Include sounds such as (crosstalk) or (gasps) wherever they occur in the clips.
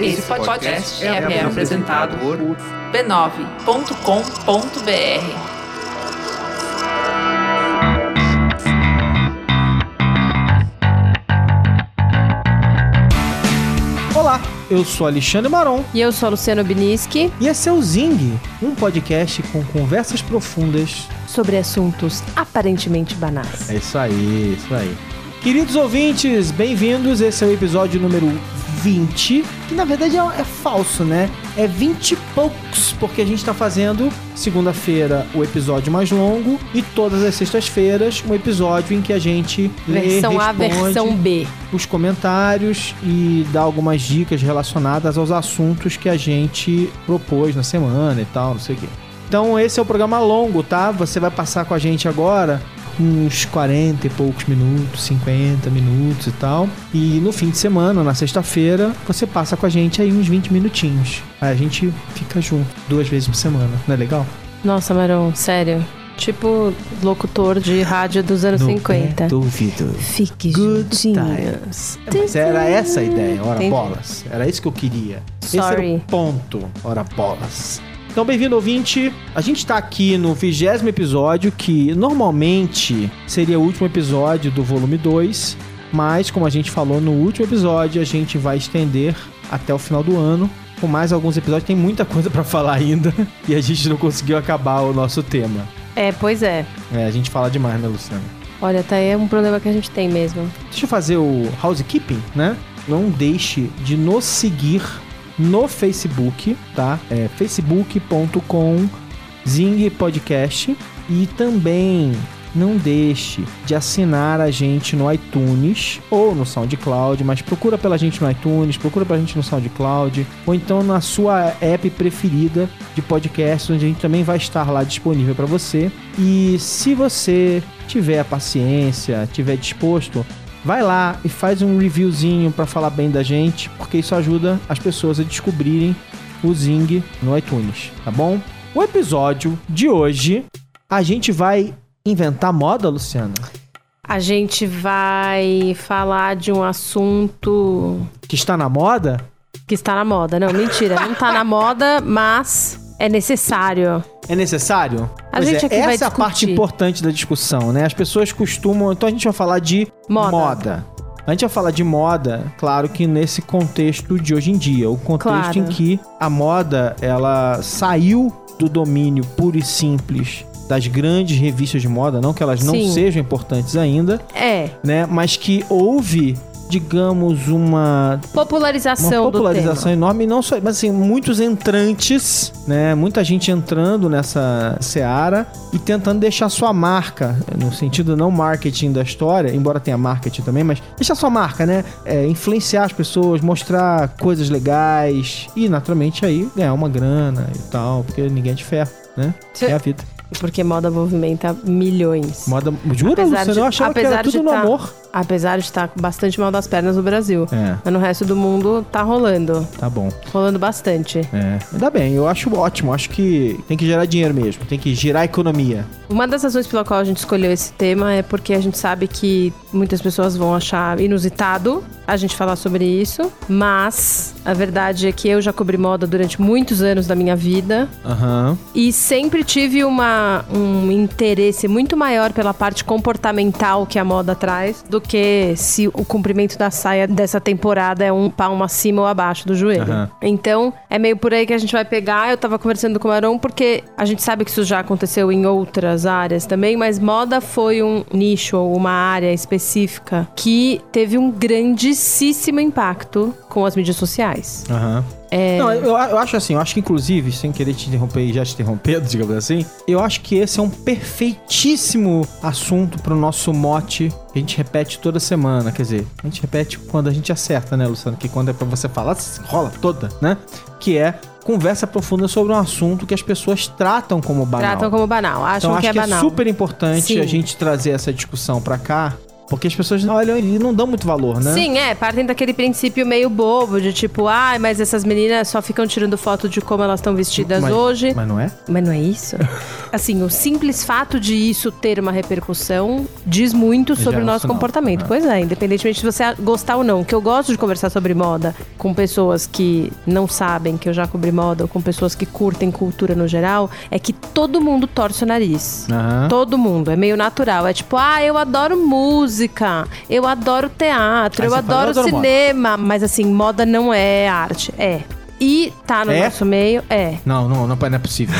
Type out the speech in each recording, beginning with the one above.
Esse podcast é, é apresentado por b9.com.br. Olá, eu sou Alexandre Maron E eu sou a Luciano Biniski e esse é o Zing, um podcast com conversas profundas. sobre assuntos aparentemente banais. É isso aí, isso aí. Queridos ouvintes, bem-vindos. Esse é o episódio número 20, que na verdade é, é falso, né? É 20 e poucos, porque a gente tá fazendo segunda-feira o episódio mais longo e todas as sextas-feiras um episódio em que a gente lê, Versão A, responde versão B. os comentários e dá algumas dicas relacionadas aos assuntos que a gente propôs na semana e tal, não sei o quê. Então esse é o programa longo, tá? Você vai passar com a gente agora uns 40 e poucos minutos, 50 minutos e tal. E no fim de semana, na sexta-feira, você passa com a gente aí uns 20 minutinhos. Aí a gente fica junto duas vezes por semana, não é legal? Nossa, Marão, sério. Tipo locutor de rádio dos anos 50. Do ouvido. Fique Good times. Mas era essa a ideia, ora Entendi. bolas. Era isso que eu queria. Esse era Sorry. o ponto, ora bolas. Então, bem-vindo, ouvinte. A gente tá aqui no vigésimo episódio, que normalmente seria o último episódio do volume 2, mas como a gente falou no último episódio, a gente vai estender até o final do ano. Com mais alguns episódios, tem muita coisa pra falar ainda (laughs) e a gente não conseguiu acabar o nosso tema. É, pois é. É, a gente fala demais, né, Luciano? Olha, tá aí é um problema que a gente tem mesmo. Deixa eu fazer o housekeeping, né? Não deixe de nos seguir no Facebook, tá? É facebook.com Zing Podcast e também não deixe de assinar a gente no iTunes ou no SoundCloud, mas procura pela gente no iTunes, procura pela gente no SoundCloud ou então na sua app preferida de podcast, onde a gente também vai estar lá disponível para você. E se você tiver a paciência, tiver disposto, vai lá e faz um reviewzinho para falar bem da gente, porque isso ajuda as pessoas a descobrirem o Zing no iTunes, tá bom? O episódio de hoje, a gente vai inventar moda, Luciana? A gente vai falar de um assunto Que está na moda? que está na moda. Não, mentira, não tá na moda, mas é necessário. É necessário? A Pois gente é, aqui vai essa é a parte importante da discussão, né? As pessoas costumam. Então a gente vai falar de Moda. moda. A gente vai falar de moda, claro que nesse contexto de hoje em dia, o contexto Claro. em que a moda ela saiu do domínio puro e simples das grandes revistas de moda, não que elas não Sim. sejam importantes ainda, É, né? Mas que houve, digamos, uma popularização, uma popularização enorme, não só, mas assim, muitos entrantes, né? Muita gente entrando nessa seara e tentando deixar sua marca, no sentido não marketing da história, embora tenha marketing também, mas deixar sua marca, né? É, influenciar as pessoas, mostrar coisas legais e, naturalmente, aí ganhar uma grana e tal, porque ninguém é de ferro, né? É a vida. Porque moda movimenta milhões. Moda. Jura, Apesar de- Eu achava que era tudo no tá- amor. Apesar de estar bastante mal das pernas no Brasil. É, Mas no resto do mundo tá rolando. tá bom. Rolando bastante. É. Ainda bem, eu acho ótimo. Acho que tem que gerar dinheiro mesmo, tem que girar a economia. Uma das razões pela qual a gente escolheu esse tema é porque a gente sabe que muitas pessoas vão achar inusitado a gente falar sobre isso. Mas a verdade é que eu já cobri moda durante muitos anos da minha vida. Aham. E sempre tive uma, um interesse muito maior pela parte comportamental que a moda traz do que se o comprimento da saia dessa temporada é um palmo acima ou abaixo do joelho. Aham. Então, é meio por aí que a gente vai pegar. Eu tava conversando com o Marão porque a gente sabe que isso já aconteceu em outras áreas também, mas moda foi um nicho ou uma área específica que teve um grandíssimo impacto com as mídias sociais. Aham. É, Não, eu, eu acho assim, eu acho que inclusive, sem querer te interromper e já te interrompendo, (laughs) digamos assim, eu acho que esse é um perfeitíssimo assunto pro nosso mote que a gente repete toda semana. Quer dizer, a gente repete quando a gente acerta, né, Luciano? Que quando é pra você falar, rola toda, né? Que é conversa profunda sobre um assunto que as pessoas tratam como banal. tratam como banal. Acham então que acho é que banal. é super importante Sim. a gente trazer essa discussão pra cá, porque as pessoas não olham e não dão muito valor, né? Sim, é, partem daquele princípio meio bobo de tipo, ai, mas essas meninas só ficam tirando foto de como elas estão vestidas mas, hoje. Mas não é? Mas não é isso? (laughs) assim, o simples fato de isso ter uma repercussão diz muito sobre Já o é um nosso sinal, comportamento. né? Pois é, independentemente de você gostar ou não. Que eu gosto de conversar sobre moda com pessoas que não sabem que eu já cobri moda ou com pessoas que curtem cultura no geral, é que todo mundo torce o nariz. Aham. Todo mundo, é meio natural. É tipo, ah, eu adoro música, eu adoro teatro, Aí eu fala, adoro "Eu adoro moda." cinema. Mas assim, moda não é arte. É. E tá no É? nosso meio, é. Não, não, não, não é possível.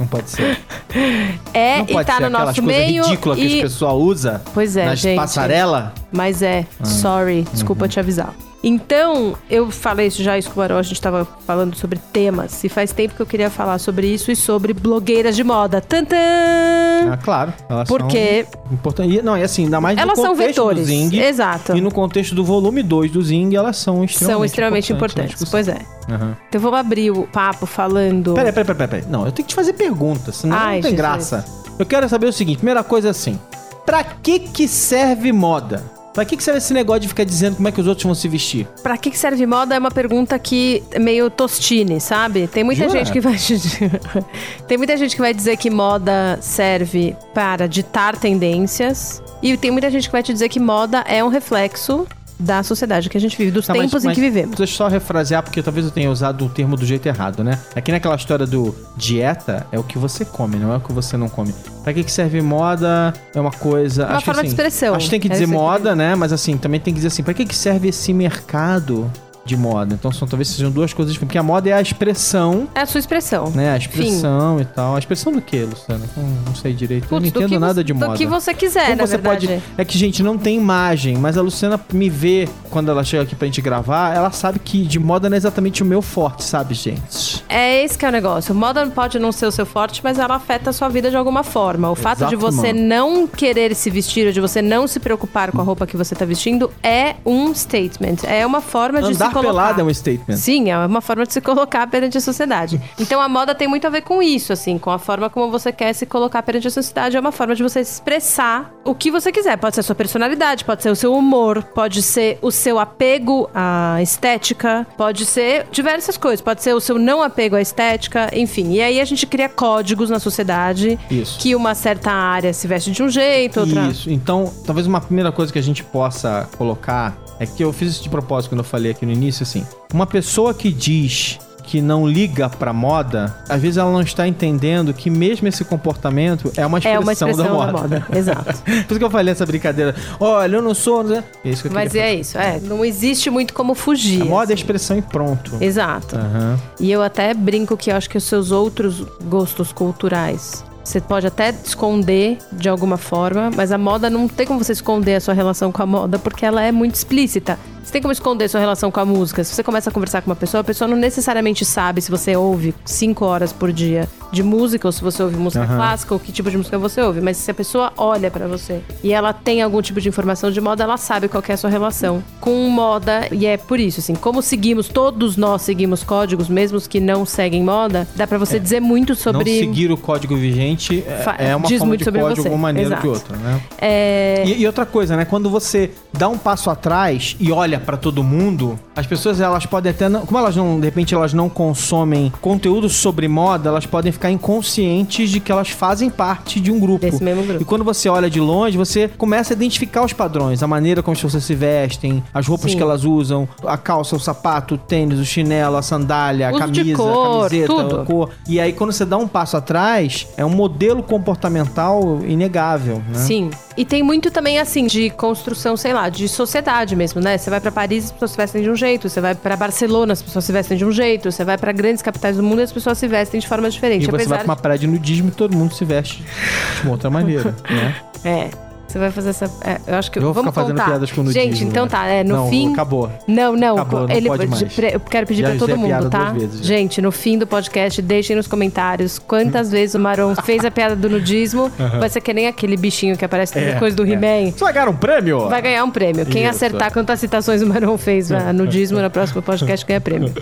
Não pode ser. (laughs) É, não e tá no nosso meio. ridículas que e... as pessoas usam Pois é, nas gente. passarelas. Mas é, Ah. sorry, Uhum. desculpa te avisar. Então, eu falei isso já, isso com o Barão, a gente tava falando sobre temas. E faz tempo que eu queria falar sobre isso e sobre blogueiras de moda. Tantã! Ah, claro. Elas Porque são importantes. Não, e assim, ainda mais elas no são contexto vetores. do Zing. Exato. E no contexto do volume 2 do Zing, elas são extremamente São extremamente importantes. importantes. Pois é. Aham. Então vamos abrir o papo falando. Peraí, peraí, peraí, peraí. Não, eu tenho que te fazer perguntas, senão Ai, não tem Jesus. graça. Eu quero saber o seguinte: primeira coisa é assim. Pra que que serve moda? Pra que que serve esse negócio de ficar dizendo como é que os outros vão se vestir? Pra que que serve moda é uma pergunta que é meio tostine, sabe? Tem muita Jura? gente que vai (laughs) Tem muita gente que vai dizer que moda serve para ditar tendências e tem muita gente que vai te dizer que moda é um reflexo da sociedade que a gente vive, dos mas- tempos em mas que vivemos. Deixa eu só refrasear, porque talvez eu tenha usado o termo do jeito errado, né? Aqui naquela história do dieta, é o que você come, não é o que você não come. Pra que que serve moda? É uma coisa... Uma acho que, forma de assim, expressão. Acho que tem que É dizer isso que moda, né? Mas assim, também tem que dizer assim, pra que que serve esse mercado de moda? Então são, talvez sejam duas coisas diferentes. Porque a moda é a expressão, É a sua expressão. né? A expressão e tal. A expressão do que, Luciana? Não, não sei direito. eu não entendo nada você- de moda. Do que você quiser, Como na você verdade. pode. É que, gente, não tem imagem, mas a Luciana me vê quando ela chega aqui pra gente gravar, ela sabe que de moda não é exatamente o meu forte, sabe, gente? É esse que é o negócio. Moda pode não ser o seu forte, mas ela afeta a sua vida de alguma forma. O fato de você mano. não querer se vestir ou de você não se preocupar com a roupa que você tá vestindo é um statement. É uma forma de Andar se colocar. pelado é um statement. Sim, é uma forma de se colocar perante a sociedade. Então a moda tem muito a ver com isso, assim, com a forma como você quer se colocar perante a sociedade. É uma forma de você expressar o que você quiser. Pode ser a sua personalidade, pode ser o seu humor, pode ser o seu apego à estética, pode ser diversas coisas. Pode ser o seu não apego à estética, enfim. E aí a gente cria códigos na sociedade Isso. que uma certa área se veste de um jeito, outra. Isso. Então, talvez uma primeira coisa que a gente possa colocar é que eu fiz isso de propósito quando eu falei aqui no início, assim. Uma pessoa que diz que não liga pra moda, às vezes ela não está entendendo que mesmo esse comportamento é uma expressão, É uma expressão da moda. (laughs) Exato. Por isso que eu falei essa brincadeira. Olha, eu não sou. né? É isso que eu Mas é isso, é. Não existe muito como fugir. fazer. A moda é assim. expressão e pronto. Exato. Aham. E eu até brinco que eu acho que os seus outros gostos culturais. Você pode até esconder de alguma forma, mas a moda não tem como você esconder a sua relação com a moda, porque ela é muito explícita. Você tem como esconder sua relação com a música. Se você começa a conversar com uma pessoa, a pessoa não necessariamente sabe se você ouve cinco horas por dia de música, ou se você ouve música Aham. clássica, ou que tipo de música você ouve. Mas se a pessoa olha pra você e ela tem algum tipo de informação de moda, ela sabe qual é a sua relação com moda. E é por isso, assim, como seguimos, todos nós seguimos códigos, mesmo os que não seguem moda, dá pra você dizer muito sobre. Não seguir o código vigente é- é uma diz forma de código você. uma maneira Exato. que outra, né? É, E, e outra coisa, né? Quando você dá um passo atrás e olha pra todo mundo, as pessoas elas podem até não, como elas não, de repente elas não consomem conteúdo sobre moda, elas podem ficar inconscientes de que elas fazem parte de um grupo. Desse mesmo grupo. E quando você olha de longe, você começa a identificar os padrões, a maneira como as pessoas se vestem, as roupas Sim. que elas usam, a calça, o sapato, o tênis, o chinelo, a sandália, a Uso de camisa, cor, a camiseta, tudo. a cor. E aí quando você dá um passo atrás, é um modelo comportamental inegável, né? Sim. E tem muito também, assim, de construção, sei lá, de sociedade mesmo, né? Você vai pra Paris, as pessoas se vestem de um jeito. Você vai pra Barcelona, as pessoas se vestem de um jeito. Você vai pra grandes capitais do mundo e as pessoas se vestem de formas E diferentes. você vai pra uma praia de nudismo e todo mundo se veste de uma outra maneira, (laughs) né? É. Você vai fazer essa. é, eu acho que. Eu vou vamos ficar fazendo contar. piadas com nudismo. Gente, então né? tá. É, no não, fim. acabou. Não, não. Acabou, não ele, pode mais. Eu quero pedir Já pra todo a piada mundo, tá? vezes. Gente, no fim do podcast, deixem nos comentários quantas vezes o Maron fez a piada do nudismo. Vai ser que nem aquele bichinho que aparece É, depois do é. He-Man. Você vai ganhar um prêmio? Vai ganhar um prêmio. Quem Isso. acertar quantas citações o Maron fez a (laughs) nudismo no próximo podcast ganha prêmio.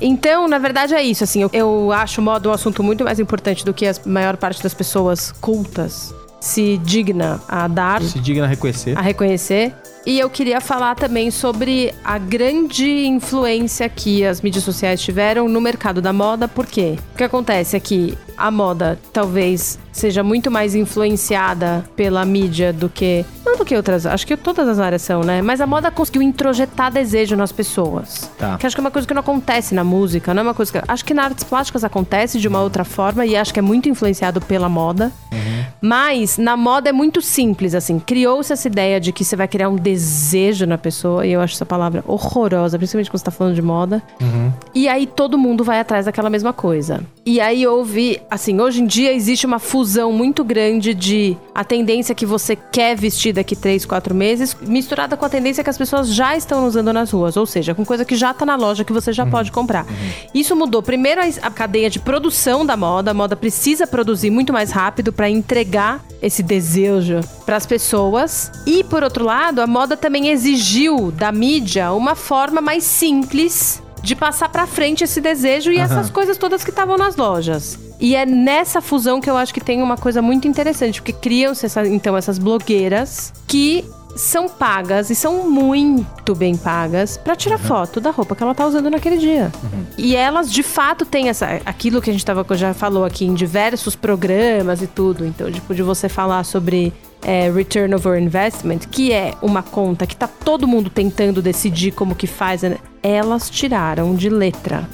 Então, na verdade, é isso. Assim, eu, eu acho moda um assunto muito mais importante do que a maior parte das pessoas cultas se digna a dar, Se digna a reconhecer. a reconhecer. E eu queria falar também sobre a grande influência que as mídias sociais tiveram no mercado da moda, por quê? O que acontece é que a moda talvez seja muito mais influenciada pela mídia do que. Não do que outras. Acho que todas as áreas são, né? Mas a moda conseguiu introjetar desejo nas pessoas. Tá. Que acho que é uma coisa que não acontece na música, não é uma coisa que. Acho que nas artes plásticas acontece de uma outra forma e acho que é muito influenciado pela moda. Mas na moda é muito simples, assim. Criou-se essa ideia de que você vai criar um desejo na pessoa, e eu acho essa palavra horrorosa, principalmente quando você tá falando de moda. E aí todo mundo vai atrás daquela mesma coisa. E aí houve, assim, hoje em dia existe uma fusão muito grande de a tendência que você quer vestir daqui 3, 4 meses, misturada com a tendência que as pessoas já estão usando nas ruas. Ou seja, com coisa que já tá na loja que você já pode comprar. Isso mudou primeiro a, a cadeia de produção da moda. A moda precisa produzir muito mais rápido para entregar esse desejo para as pessoas. E por outro lado, a moda também exigiu da mídia uma forma mais simples de passar pra frente esse desejo e essas coisas todas que estavam nas lojas. E é nessa fusão que eu acho que tem uma coisa muito interessante, porque criam-se essa- então essas blogueiras que são pagas e são muito bem pagas pra tirar foto da roupa que ela tá usando naquele dia. E elas de fato têm essa aquilo que a gente tava já falou aqui em diversos programas e tudo, então tipo de você falar sobre é, return over investment, que é uma conta que tá todo mundo tentando decidir como que faz, né? elas tiraram de letra.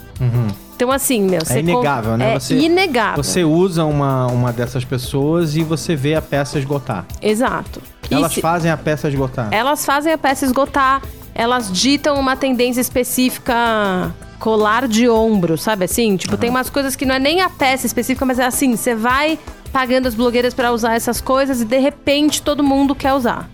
Então assim, meu, com- inegável, né? É Você- inegável. Você usa uma, uma dessas pessoas e você vê a peça esgotar. Exato. Elas se- fazem a peça esgotar. Elas fazem a peça esgotar, elas ditam uma tendência específica colar de ombro, sabe assim? Tipo, tem umas coisas que não é nem a peça específica, mas é assim, você vai pagando as blogueiras pra usar essas coisas e de repente todo mundo quer usar.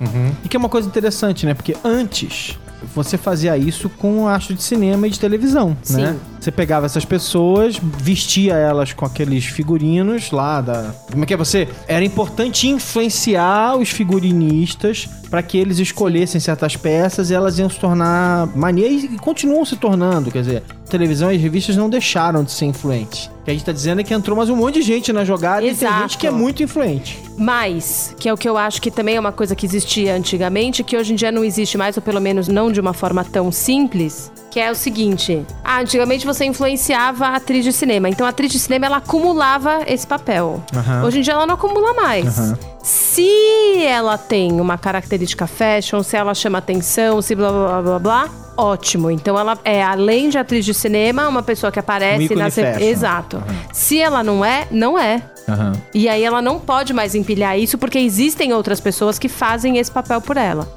E que é uma coisa interessante, né? Porque antes você fazia isso com astro de cinema e de televisão, Sim. né? Você pegava essas pessoas, vestia elas com aqueles figurinos lá da. Como é que é você? Era importante influenciar os figurinistas para que eles escolhessem certas peças e elas iam se tornar maneiras e continuam se tornando. Quer dizer, televisão e as revistas não deixaram de ser influentes. O que a gente tá dizendo é que entrou mais um monte de gente na jogada e tem Exato. gente que é muito influente. Mas, que é o que eu acho que também é uma coisa que existia antigamente, que hoje em dia não existe mais, ou pelo menos não de uma forma tão simples, que é o seguinte. Ah, antigamente você influenciava a atriz de cinema. Então a atriz de cinema, ela acumulava esse papel. Aham. Hoje em dia ela não acumula mais. Aham. Se ela tem uma característica fashion, se ela chama atenção, se blá blá blá blá blá, ótimo. Então ela é, além de atriz de cinema, uma pessoa que Um aparece ícone na... fashion. Exato. Se ela não é, não é. Aham. E aí ela não pode mais empilhar isso porque existem outras pessoas que fazem esse papel por ela.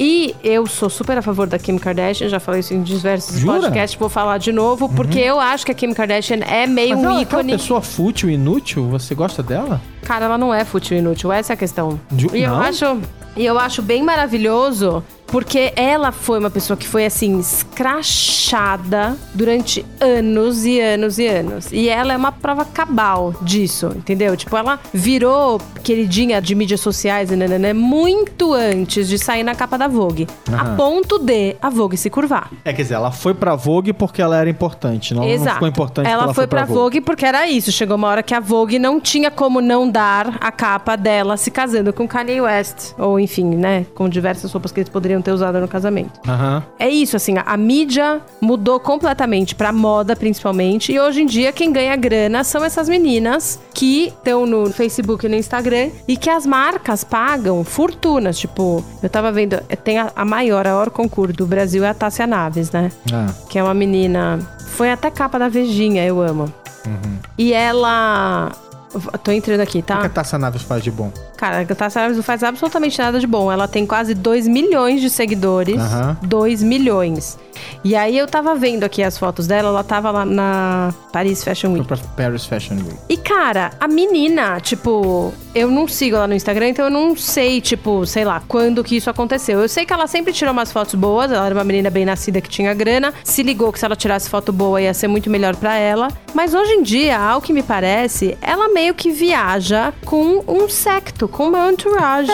E eu sou super a favor da Kim Kardashian, já falei isso em diversos Jura? podcasts, vou falar de novo, porque eu acho que a Kim Kardashian é meio Mas um ela, aquela ícone. pessoa fútil, inútil, você gosta dela? Cara, ela não é fútil e inútil, essa é a questão. Ju- E eu não? acho, e eu acho bem maravilhoso porque ela foi uma pessoa que foi assim escrachada durante anos e anos e anos. E ela é uma prova cabal disso, entendeu? Tipo, ela virou queridinha de mídias sociais e nananã, muito antes de sair na capa da Vogue, a Aham. ponto de a Vogue se curvar. É, quer dizer, ela foi pra Vogue porque ela era importante, não, não Exato. ficou importante ela ela foi pra Vogue. porque era isso. Chegou uma hora que a Vogue não tinha como não dar a capa dela se casando com Kanye West. Ou enfim, né? Com diversas roupas que eles poderiam ter usado no casamento. Aham. É isso, assim, a, a mídia mudou completamente pra moda, principalmente. E hoje em dia, quem ganha grana são essas meninas que estão no Facebook e no Instagram e que as marcas pagam fortunas. Tipo, eu tava vendo, tem a, a maior, a maior concurso do Brasil é a Tássia Naves, né? Ah, que é uma menina. Foi até capa da Vejinha, eu amo. E ela. Tô entrando aqui, o que a tá? Taça Naves faz de bom? Cara, a Naves não faz absolutamente nada de bom. Ela tem quase 2 milhões de seguidores. Aham. 2 milhões. E aí eu tava vendo aqui as fotos dela, ela tava lá na Paris Fashion Week. Paris Fashion Week. E cara, a menina, tipo, eu não sigo ela no Instagram, então eu não sei, tipo, sei lá, quando que isso aconteceu. Eu sei que ela sempre tirou umas fotos boas, ela era uma menina bem nascida que tinha grana, se ligou que se ela tirasse foto boa ia ser muito melhor pra ela. Mas hoje em dia, ao que me parece, ela meio que viaja com um secto, com meu entourage.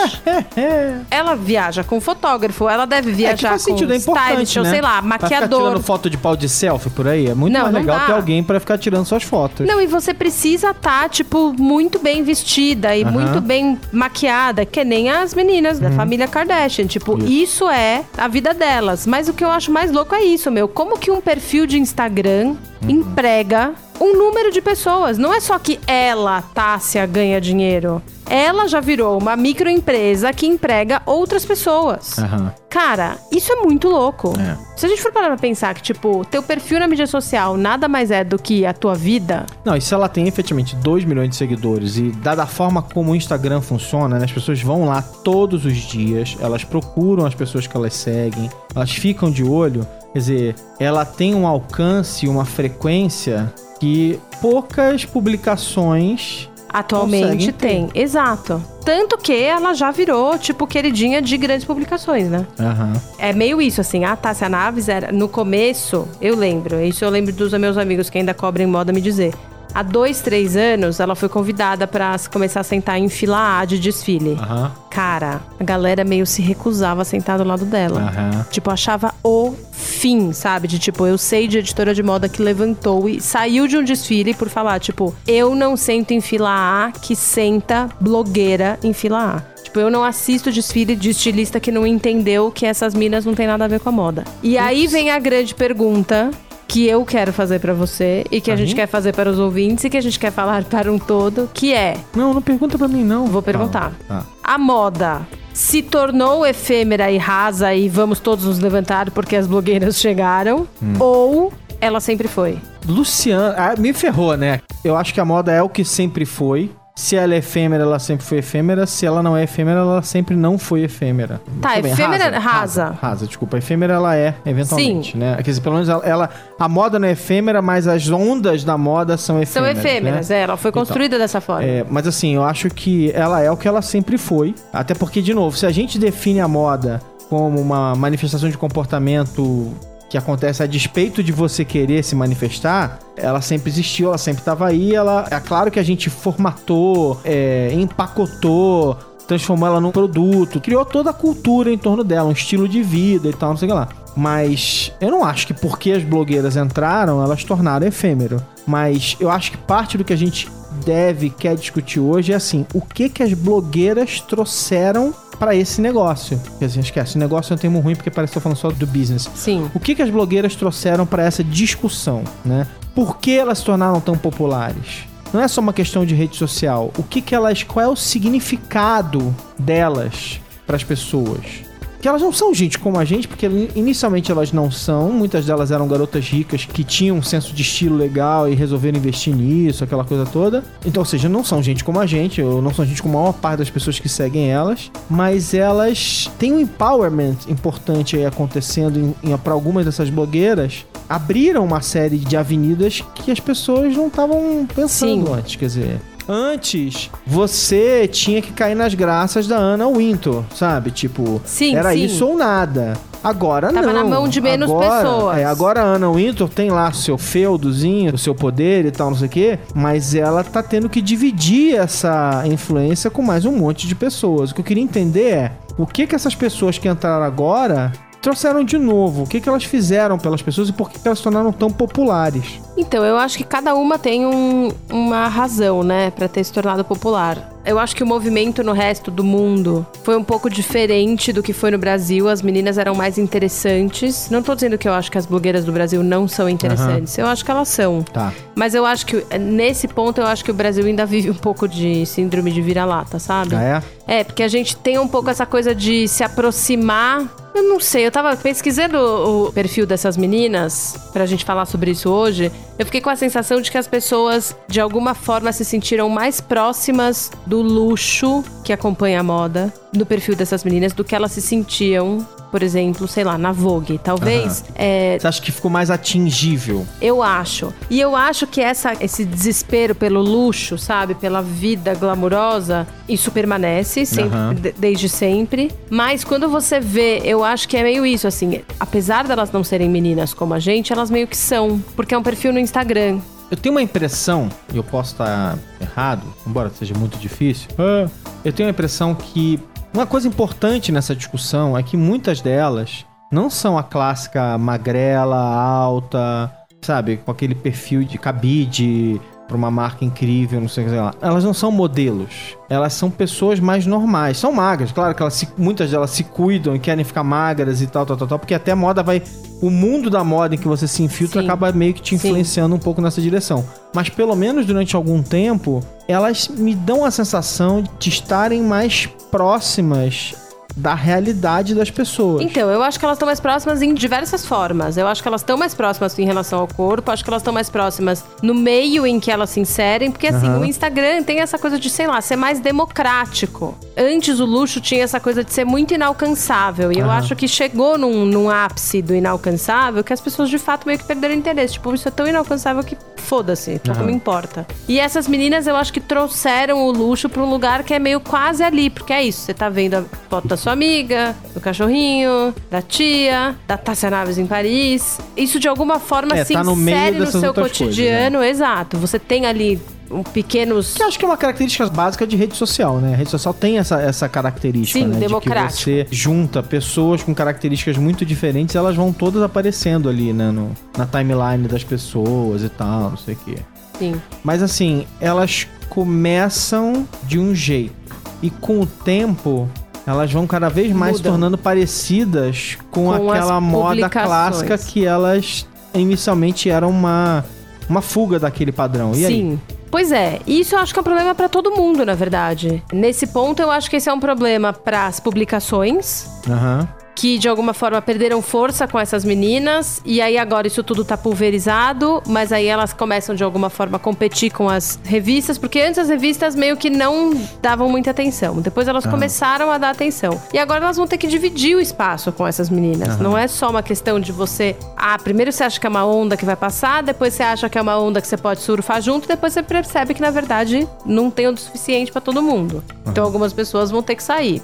(laughs) ela viaja com fotógrafo, ela deve É viajar faz com é stylist, ou né? sei lá, Pra ficar maquiador. tirando foto de pau de selfie por aí, é muito Não, mais não legal dá. ter alguém pra ficar tirando suas fotos. Não, e você precisa estar, tipo, muito bem vestida e muito bem maquiada, que nem as meninas da família Kardashian. Tipo, Isso. isso. é a vida delas. Mas o que eu acho mais louco é isso, meu. Como que um perfil de Instagram emprega um número de pessoas? Não é só que ela, Tássia, ganha dinheiro. Ela já virou uma microempresa que emprega outras pessoas. Aham. Cara, isso é muito louco. É. Se a gente for parar pra pensar que, tipo, teu perfil na mídia social nada mais é do que a tua vida, Não, e se ela tem efetivamente 2 milhões de seguidores e dada a forma como o Instagram funciona, né, as pessoas vão lá todos os dias, elas procuram as pessoas que elas seguem, elas ficam de olho, quer dizer, ela tem um alcance, uma frequência que poucas publicações Atualmente Conseguem ter. tem, exato. Tanto que ela já virou, tipo, queridinha de grandes publicações, né? Aham. É meio isso, assim. A Tássia Naves era, no começo, eu lembro, isso eu lembro dos meus amigos que ainda cobrem moda me dizer. Há dois, três anos, ela foi convidada pra começar a sentar em fila A de desfile. Aham. Cara, a galera meio se recusava a sentar do lado dela. Aham. Tipo, achava o fim, sabe? De tipo, eu sei de editora de moda que levantou e saiu de um desfile por falar, tipo, eu não sento em fila A que senta blogueira em fila A. Tipo, eu não assisto desfile de estilista que não entendeu que essas minas não tem nada a ver com a moda. E aí vem a grande pergunta que eu quero fazer pra você e que a gente mim? quer fazer para os ouvintes e que a gente quer falar (laughs) para um todo, que é Não, não pergunta pra mim, não. Vou perguntar. Tá. a moda se tornou efêmera e rasa e vamos todos nos levantar porque as blogueiras chegaram? Hum. Ou ela sempre foi? Luciano, ah, me ferrou, né? Eu acho que a moda é o que sempre foi. Se ela é efêmera, ela sempre foi efêmera. Se ela não é efêmera, ela sempre não foi efêmera. Tá, ver, efêmera- rasa. rasa. Rasa, desculpa. Efêmera ela é, eventualmente, né? Quer dizer, pelo menos ela, ela- A moda não é efêmera, mas as ondas da moda são São efêmeras. efêmeras, né? é, ela foi construída dessa forma. É, mas assim, eu acho que ela é o que ela sempre foi. Até porque, de novo, se a gente define a moda como uma manifestação de comportamento que acontece a despeito de você querer se manifestar, ela sempre existiu, ela sempre estava aí. Ela, é claro que a gente formatou, é, empacotou, transformou ela num produto, criou toda a cultura em torno dela, um estilo de vida e tal, não sei o que lá. Mas eu não acho que porque as blogueiras entraram, elas tornaram efêmero. Mas eu acho que parte do que a gente deve, quer discutir hoje é assim, o que que as blogueiras trouxeram para esse negócio? Porque assim, esquece, negócio é um termo ruim porque parece que eu falando só do business. Sim. O que que as blogueiras trouxeram para essa discussão, né? Por que elas se tornaram tão populares? Não é só uma questão de rede social. O que que elas, qual é o significado delas para as pessoas? Que elas não são gente como a gente, porque inicialmente elas não são. Muitas delas eram garotas ricas que tinham um senso de estilo legal e resolveram investir nisso, aquela coisa toda. Então, ou seja, não são gente como a gente, ou não são gente como a maior parte das pessoas que seguem elas, mas elas têm um empowerment importante aí acontecendo para algumas dessas blogueiras. Abriram uma série de avenidas que as pessoas não estavam pensando Sim. antes, quer dizer. Antes, você tinha que cair nas graças da Ana Wintour, sabe? Tipo, Sim, era sim. isso ou nada. Agora Tava não. na mão de menos agora, pessoas. É, agora a Ana Wintour tem lá seu feudozinho, o seu poder e tal, não sei o quê, mas ela tá tendo que dividir essa influência com mais um monte de pessoas. O que eu queria entender é o que que essas pessoas que entraram agora trouxeram de novo, o que que elas fizeram pelas pessoas e por que que elas se tornaram tão populares. Então, eu acho que cada uma tem um- uma razão, né, pra ter se tornado popular. Eu acho que o movimento no resto do mundo foi um pouco diferente do que foi no Brasil. As meninas eram mais interessantes. Não tô dizendo que eu acho que as blogueiras do Brasil não são interessantes. Eu acho que elas são. Tá. Mas eu acho que, nesse ponto, eu acho que o Brasil ainda vive um pouco de síndrome de vira-lata, sabe? Ah, é? É, porque a gente tem um pouco essa coisa de se aproximar. Eu não sei, eu tava pesquisando o perfil dessas meninas pra gente falar sobre isso hoje. Eu fiquei com a sensação de que as pessoas, de alguma forma, se sentiram mais próximas do luxo que acompanha a moda, do perfil dessas meninas, do que elas se sentiam, por exemplo, sei lá, na Vogue. Talvez é, Você acha que ficou mais atingível? eu acho. E eu acho que essa, esse desespero pelo luxo, sabe? Pela vida glamurosa, isso permanece sempre, de- desde sempre. Mas quando você vê, eu acho que é meio isso, assim. Apesar delas não serem meninas como a gente, elas meio que são. Porque é um perfil no Instagram. Eu tenho uma impressão, e eu posso estar errado, embora seja muito difícil, ah, eu tenho a impressão que uma coisa importante nessa discussão é que muitas delas não são a clássica magrela, alta, sabe, com aquele perfil de cabide para uma marca incrível, não sei o que lá. Elas não são modelos. Elas são pessoas mais normais. São magras, claro que elas se, muitas delas se cuidam e querem ficar magras e tal, tal, tal, tal, porque até a moda vai. O mundo da moda em que você se infiltra Sim. acaba meio que te Sim. influenciando um pouco nessa direção. Mas pelo menos durante algum tempo, elas me dão a sensação de estarem mais próximas da realidade das pessoas. Então, eu acho que elas estão mais próximas em diversas formas. Eu acho que elas estão mais próximas em relação ao corpo, acho que elas estão mais próximas no meio em que elas se inserem, porque assim, o Instagram tem essa coisa de, sei lá, ser mais democrático. Antes o luxo tinha essa coisa de ser muito inalcançável. E eu Aham. acho que chegou num, num ápice do inalcançável que as pessoas de fato meio que perderam interesse. Tipo, isso é tão inalcançável que foda-se, pouco Aham. me importa. E essas meninas eu acho que trouxeram o luxo pra um lugar que é meio quase ali, porque é isso. Você tá vendo a foto da sua amiga, do cachorrinho, da tia, da Tássia Naves em Paris. Isso de alguma forma É, se tá no insere no seu outras coisas, cotidiano, exato. Você tem ali um pequenos. Que eu acho que é uma característica básica de rede social, né? A rede social tem essa, essa característica, Sim, né? democrático. De que você junta pessoas com características muito diferentes, elas vão todas aparecendo ali, né? No, na timeline das pessoas e tal, não sei o quê. Sim. Mas assim, elas começam de um jeito. E com o tempo, elas vão cada vez mais se Mudam. tornando parecidas com, Com aquela moda clássica que elas inicialmente eram uma, uma fuga daquele padrão. E aí? Sim. Pois é, isso eu acho que é um problema pra todo mundo, na verdade. Nesse ponto, eu acho que esse é um problema para as publicações, Aham. Que de alguma forma perderam força com essas meninas e aí agora isso tudo tá pulverizado, mas aí elas começam de alguma forma a competir com as revistas, porque antes as revistas meio que não davam muita atenção. Depois elas começaram a dar atenção. E agora elas vão ter que dividir o espaço com essas meninas. Não é só uma questão de você, ah, primeiro você acha que é uma onda que vai passar, depois você acha que é uma onda que você pode surfar junto, depois você percebe que na verdade não tem o suficiente pra todo mundo. Então algumas pessoas vão ter que sair.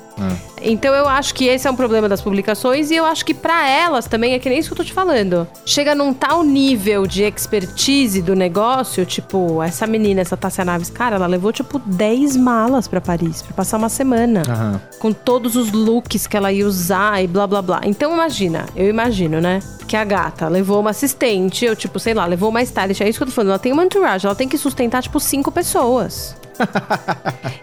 Então eu acho que esse é um problema das publicações e eu acho que pra elas também é que nem isso que eu tô te falando. Chega num tal nível de expertise do negócio, tipo, essa menina, essa Tássia Naves, cara, ela levou tipo 10 malas pra Paris pra passar uma semana. Aham. Com todos os looks que ela ia usar e blá blá blá. Então imagina, eu imagino, né? Que a gata levou uma assistente, ou tipo, sei lá, levou uma stylist. É isso que eu tô falando. Ela tem uma entourage, ela tem que sustentar, tipo, cinco pessoas.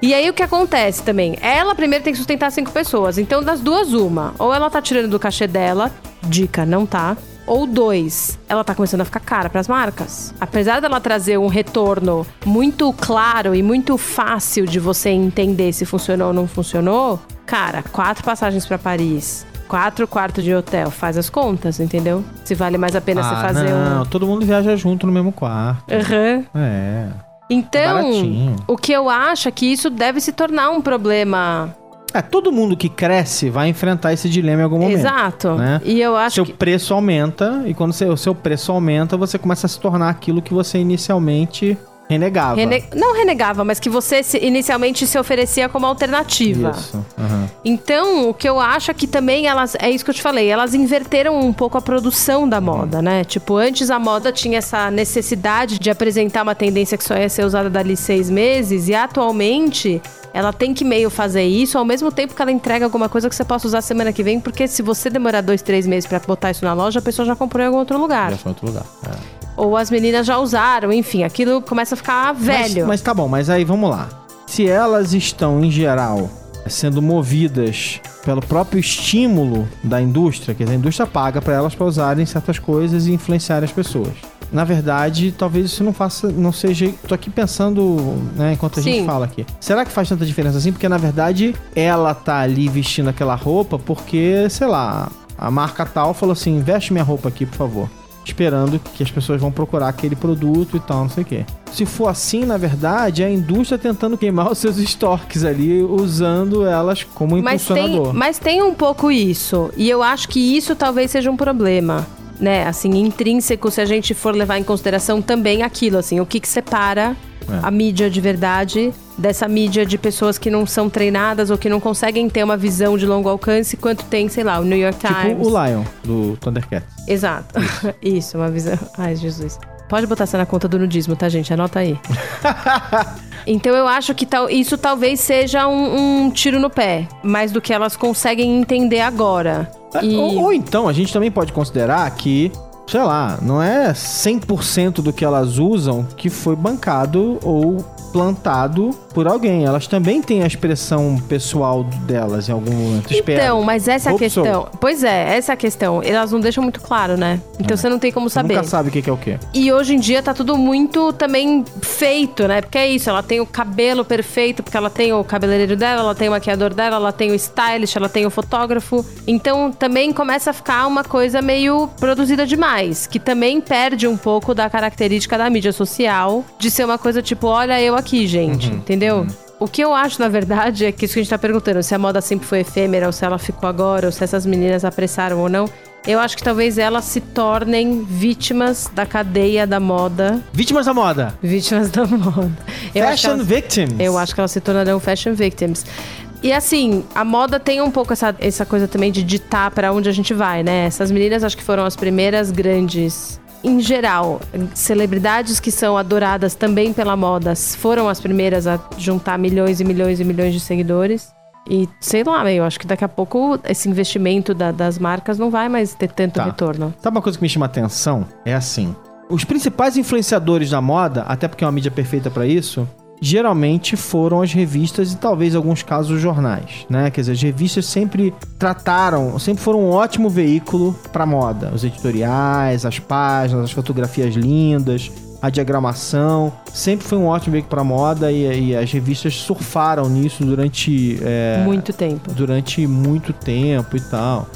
E aí o que acontece também? Ela primeiro tem que sustentar cinco pessoas. Então, das duas, uma. Ou ela tá tirando do cachê dela, dica, não tá. Ou dois, ela tá começando a ficar cara pras marcas. Apesar dela trazer um retorno muito claro e muito fácil de você entender se funcionou ou não funcionou, cara, quatro passagens pra Paris, quatro quartos de hotel, faz as contas, entendeu? Se vale mais a pena você Ah, fazer não, um. todo mundo viaja junto no mesmo quarto. Aham. É. Então, o que eu acho é que isso deve se tornar um problema. É, todo mundo que cresce vai enfrentar esse dilema em algum momento. Exato. né? E eu acho Seu que. preço aumenta, e quando o seu preço aumenta, você começa a se tornar aquilo que você inicialmente renegava. rene- Não renegava, mas que você se- inicialmente se oferecia como alternativa. Isso. aham. Então, o que eu acho é que também elas. É isso que eu te falei, elas inverteram um pouco a produção da moda, né? Tipo, antes a moda tinha essa necessidade de apresentar uma tendência que só ia ser usada dali seis meses, e atualmente ela tem que meio fazer isso ao mesmo tempo que ela entrega alguma coisa que você possa usar semana que vem, porque se você demorar dois, três meses pra botar isso na loja, a pessoa já comprou em algum outro lugar. Já foi em outro lugar. É. Ou as meninas já usaram, enfim, aquilo começa a ficar velho. Mas, mas tá bom, mas aí vamos lá. Se elas estão, em geral, sendo movidas pelo próprio estímulo da indústria, quer dizer, a indústria paga para elas para usarem certas coisas e influenciarem as pessoas. Na verdade, talvez isso não faça, não seja. Tô aqui pensando, né, enquanto a gente Sim. fala aqui. Será que faz tanta diferença assim? Porque na verdade ela tá ali vestindo aquela roupa porque, sei lá, a marca tal falou assim: veste minha roupa aqui, por favor esperando que as pessoas vão procurar aquele produto e tal, não sei o quê. Se for assim, na verdade, é a indústria tentando queimar (laughs) os seus estoques ali, usando elas como Mas tem, impulsionador. mas tem um pouco isso. E eu acho que isso talvez seja um problema. Né, assim, intrínseco, se a gente for levar em consideração também aquilo, assim, o que, que separa É. a mídia de verdade dessa mídia de pessoas que não são treinadas ou que não conseguem ter uma visão de longo alcance, quanto tem, sei lá, o New York Times. Tipo o Lion, do Thundercats. Exato. (laughs) Isso, uma visão. Ai, Jesus. Pode botar essa na conta do nudismo, tá, gente? Anota aí. (laughs) Então eu acho que tal, isso talvez seja um, um tiro no pé, mais do que elas conseguem entender agora. E- Ou, ou então, a gente também pode considerar que, sei lá, não é 100% do que elas usam que foi bancado ou plantado por alguém. Elas também têm a expressão pessoal delas em algum momento. Então, mas essa é a questão. Pois é, essa é a questão. Elas não deixam muito claro, né? Então você não tem como Você saber. nunca sabe o que que é o quê. E hoje em dia tá tudo muito também feito, né? Porque é isso, ela tem o cabelo perfeito, porque ela tem o cabeleireiro dela, ela tem o maquiador dela, ela tem o stylist, ela tem o fotógrafo. Então também começa a ficar uma coisa meio produzida demais, que também perde um pouco da característica da mídia social de ser uma coisa tipo, olha eu aqui, gente, entendeu? O que eu acho, na verdade, é que isso que a gente tá perguntando, se a moda sempre foi efêmera, ou se ela ficou agora, ou se essas meninas apressaram ou não. Eu acho que talvez elas se tornem vítimas da cadeia da moda. Vítimas da moda. Vítimas da moda. Eu Fashion elas, victims. eu acho que elas se tornarão fashion victims. E assim, a moda tem um pouco essa, essa coisa também de ditar pra onde a gente vai, né? Essas meninas acho que foram as primeiras grandes. Em geral, celebridades que são adoradas também pela moda foram as primeiras a juntar milhões e milhões e milhões de seguidores. E sei lá, eu acho que daqui a pouco esse investimento da- das marcas não vai mais ter tanto Tá. retorno. Sabe uma coisa que me chama atenção? É assim. Os principais influenciadores da moda, até porque é uma mídia perfeita pra isso, geralmente foram as revistas e talvez em alguns casos os jornais, né? Quer dizer, as revistas sempre trataram, sempre foram um ótimo veículo pra moda. Os editoriais, as páginas, as fotografias lindas, a diagramação, sempre foi um ótimo veículo pra moda e, e as revistas surfaram nisso durante é, Muito tempo. durante muito tempo e tal.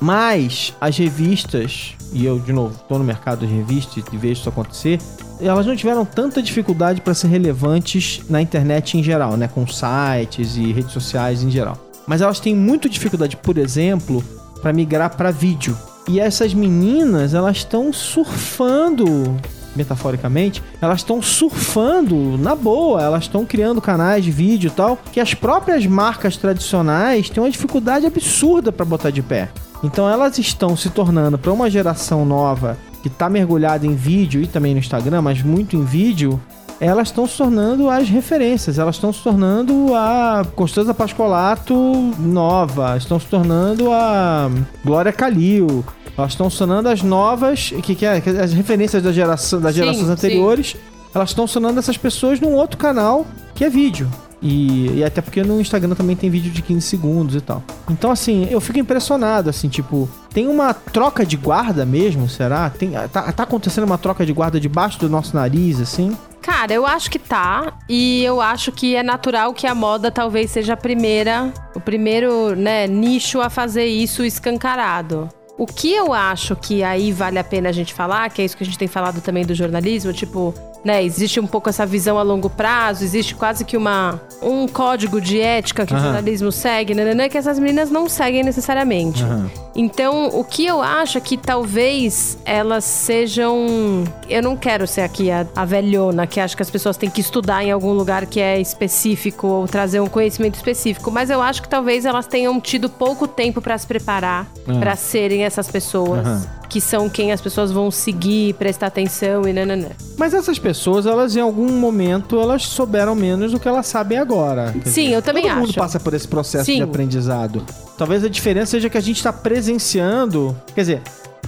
Mas as revistas, e eu de novo tô no mercado de revistas e vejo isso acontecer, elas não tiveram tanta dificuldade para ser relevantes na internet em geral, né, com sites e redes sociais em geral. Mas elas têm muita dificuldade, por exemplo, para migrar para vídeo. E essas meninas, elas estão surfando metaforicamente, elas estão surfando na boa, elas estão criando canais de vídeo e tal, que as próprias marcas tradicionais têm uma dificuldade absurda para botar de pé. Então elas estão se tornando para uma geração nova que tá mergulhada em vídeo e também no Instagram, mas muito em vídeo, elas estão se tornando as referências, elas estão se tornando a Constanza Pascolato nova, estão se tornando a Glória Calil, elas estão se tornando as novas, que, que é, que as referências da geração, das Sim, gerações sim. Elas estão sonando essas pessoas num outro canal que é vídeo. E, e até porque no Instagram também tem vídeo de 15 segundos e tal. Então, assim, eu fico impressionado, assim, tipo, tem uma troca de guarda mesmo, será? Tem, tá, tá acontecendo uma troca de guarda debaixo do nosso nariz, assim? Cara, eu acho que tá. E eu acho que é natural que a moda talvez seja a primeira, o primeiro, né, nicho a fazer isso escancarado. O que eu acho que aí vale a pena a gente falar, que é isso que a gente tem falado também do jornalismo, tipo, né, existe um pouco essa visão a longo prazo, existe quase que uma um código de ética que o Aham. jornalismo segue, né, que essas meninas não seguem necessariamente. Aham. Então, o que eu acho é que talvez elas sejam. Eu não quero ser aqui a, a velhona que acha que as pessoas têm que estudar em algum lugar que é específico ou trazer um conhecimento específico, mas eu acho que talvez elas tenham tido pouco tempo para se preparar Ah. pra serem essas pessoas. Aham. Que são quem as pessoas vão seguir, prestar atenção e nananã. Mas essas pessoas, elas em algum momento, elas souberam menos do que elas sabem agora. Sim, dizer, eu também Todo mundo acho. passa por esse processo Sim. de aprendizado. Talvez a diferença seja que a gente está presenciando. Quer dizer,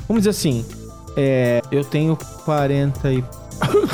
vamos dizer assim, é, eu tenho 40 e.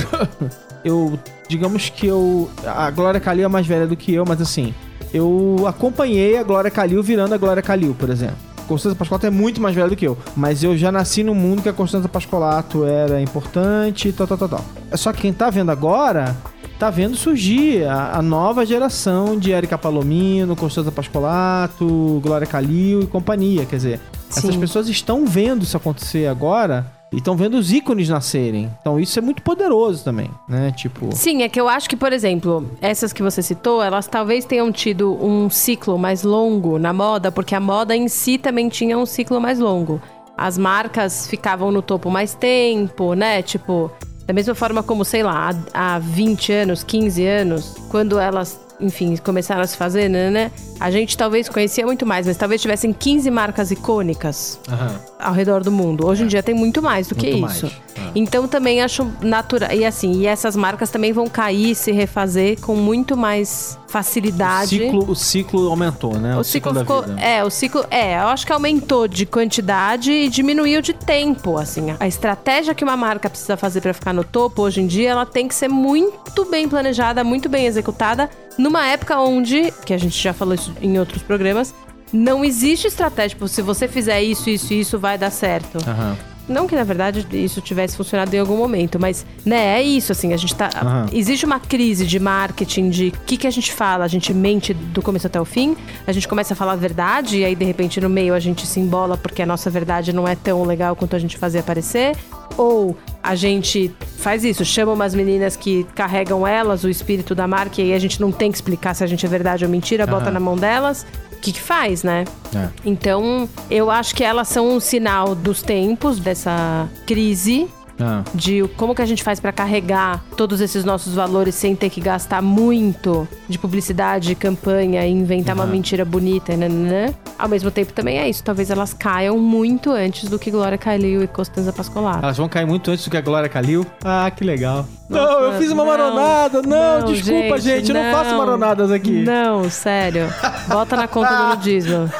(laughs) eu. Digamos que eu. A Glória Calil é mais velha do que eu, mas assim. Eu acompanhei a Glória Calil virando a Glória Calil, por exemplo. Constanza Pascolato é muito mais velha do que eu. Mas eu já nasci num mundo que a Constanza Pascolato era importante tal, tal, tal, tal. Só que quem tá vendo agora tá vendo surgir a, a nova geração de Erika Palomino, Constanza Pascolato, Glória Calil e companhia. Quer dizer, essas Sim. pessoas estão vendo isso acontecer agora e estão vendo os ícones nascerem. Então isso é muito poderoso também, né? Tipo. Sim, é que eu acho que, por exemplo, essas que você citou, elas talvez tenham tido um ciclo mais longo na moda, porque a moda em si também tinha um ciclo mais longo. As marcas ficavam no topo mais tempo, né? Tipo, da mesma forma como, sei lá, há há 20 anos, 15 anos, quando elas, enfim, começaram a se fazer, né? né, A gente talvez conhecia muito mais, mas talvez tivessem 15 marcas icônicas Aham. ao redor do mundo. Hoje em dia tem muito mais do que Muito isso. mais. Então também acho natural. E assim, e essas marcas também vão cair, se refazer com muito mais O facilidade. ciclo, o ciclo aumentou, né? O ciclo da ficou. vida. É, o ciclo. É, eu acho que aumentou de quantidade e diminuiu de tempo. Assim, a estratégia que uma marca precisa fazer pra ficar no topo hoje em dia, ela tem que ser muito bem planejada, muito bem executada, numa época onde, que a gente já falou isso em outros programas, não existe estratégia. Tipo, se você fizer isso, isso e isso, vai dar certo. Aham. Não que, na verdade, isso tivesse funcionado em algum momento, mas, né, é isso, assim, a gente tá... Aham. Existe uma crise de marketing, de o que, que a gente fala, a gente mente do começo até o fim, a gente começa a falar a verdade, e aí, de repente, no meio a gente se embola porque a nossa verdade não é tão legal quanto a gente fazia parecer, ou a gente faz isso, chama umas meninas que carregam elas, o espírito da marca, e aí a gente não tem que explicar se a gente é verdade ou mentira, bota Aham. na mão delas, que que faz, né? É. Então, eu acho que elas são um sinal dos tempos dessa crise Ah. de como que a gente faz pra carregar todos esses nossos valores sem ter que gastar muito de publicidade, campanha e inventar uma Aham. mentira bonita, né, né, né? Ao mesmo tempo também é isso, talvez elas caiam muito antes do que Glória Calil e Costanza Pascolato. Elas vão cair muito antes do que a Glória Calil. Ah, que legal. Não, eu fiz uma não, maronada. Não, desculpa, gente. eu não faço maronadas aqui. Não, sério. Bota na conta do nudismo.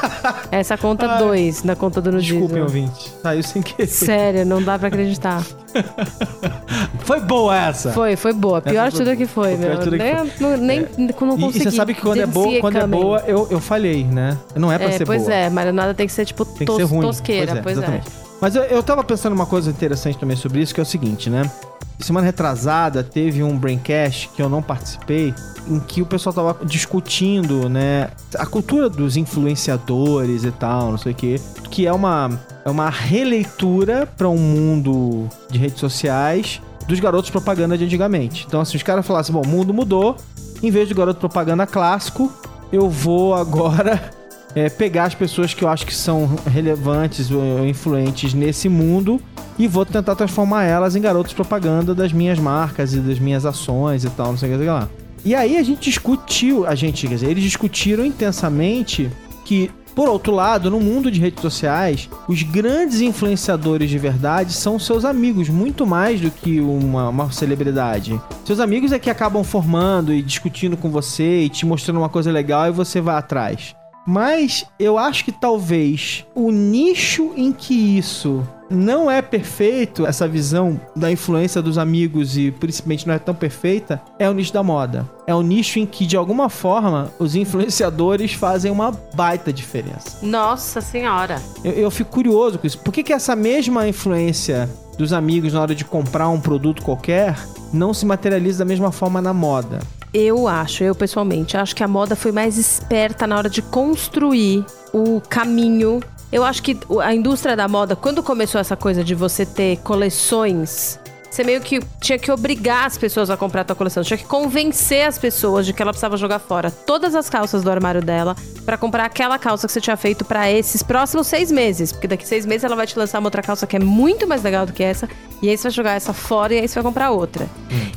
Essa conta 2 na conta do nudismo. Desculpem, ouvinte. Saiu sem querer. Sério, não dá pra acreditar. (laughs) Foi boa essa. Foi, foi boa. Pior Essa tudo foi- que foi, foi meu. tudo que nem, não, nem não E- consegui. E, você sabe que quando é boa, it quando é boa, eu, eu falhei, né? Não é pra É, ser pois boa. é, marinada tem que ser tipo Tem tos- ser ruim. tosqueira, pois, é. exatamente. Mas eu, eu tava pensando uma coisa interessante também sobre isso, que é o seguinte, né? Semana retrasada teve um Braincast que eu não participei, em que o pessoal tava discutindo, né, a cultura dos influenciadores e tal, não sei o quê, que é uma, é uma releitura para um mundo de redes sociais dos garotos propaganda de antigamente. Então, assim, os caras falaram assim, bom, o mundo mudou, em vez de garoto propaganda clássico, eu vou agora é, pegar as pessoas que eu acho que são relevantes ou influentes nesse mundo e vou tentar transformar elas em garotos propaganda das minhas marcas e das minhas ações e tal, não sei o que lá. E aí a gente discutiu, a gente, quer dizer, eles discutiram intensamente que, por outro lado, no mundo de redes sociais, os grandes influenciadores de verdade são seus amigos, muito mais do que uma, uma celebridade. Seus amigos é que acabam formando e discutindo com você e te mostrando uma coisa legal e você vai atrás. Mas eu acho que talvez o nicho em que isso não é perfeito, essa visão da influência dos amigos e principalmente não é tão perfeita, é o nicho da moda. É o nicho em que, de alguma forma, os influenciadores fazem uma baita diferença. Nossa senhora. Eu, eu fico curioso com isso. Por que, que essa mesma influência dos amigos na hora de comprar um produto qualquer não se materializa da mesma forma na moda? Eu acho, eu pessoalmente, acho que a moda foi mais esperta na hora de construir o caminho. Eu acho que a indústria da moda, quando começou essa coisa de você ter coleções, você meio que tinha que obrigar as pessoas a comprar a tua coleção. Tinha que convencer as pessoas de que ela precisava jogar fora todas as calças do armário dela pra comprar aquela calça que você tinha feito pra esses próximos seis meses. Porque daqui seis meses ela vai te lançar uma outra calça que é muito mais legal do que essa. E aí você vai jogar essa fora e aí você vai comprar outra.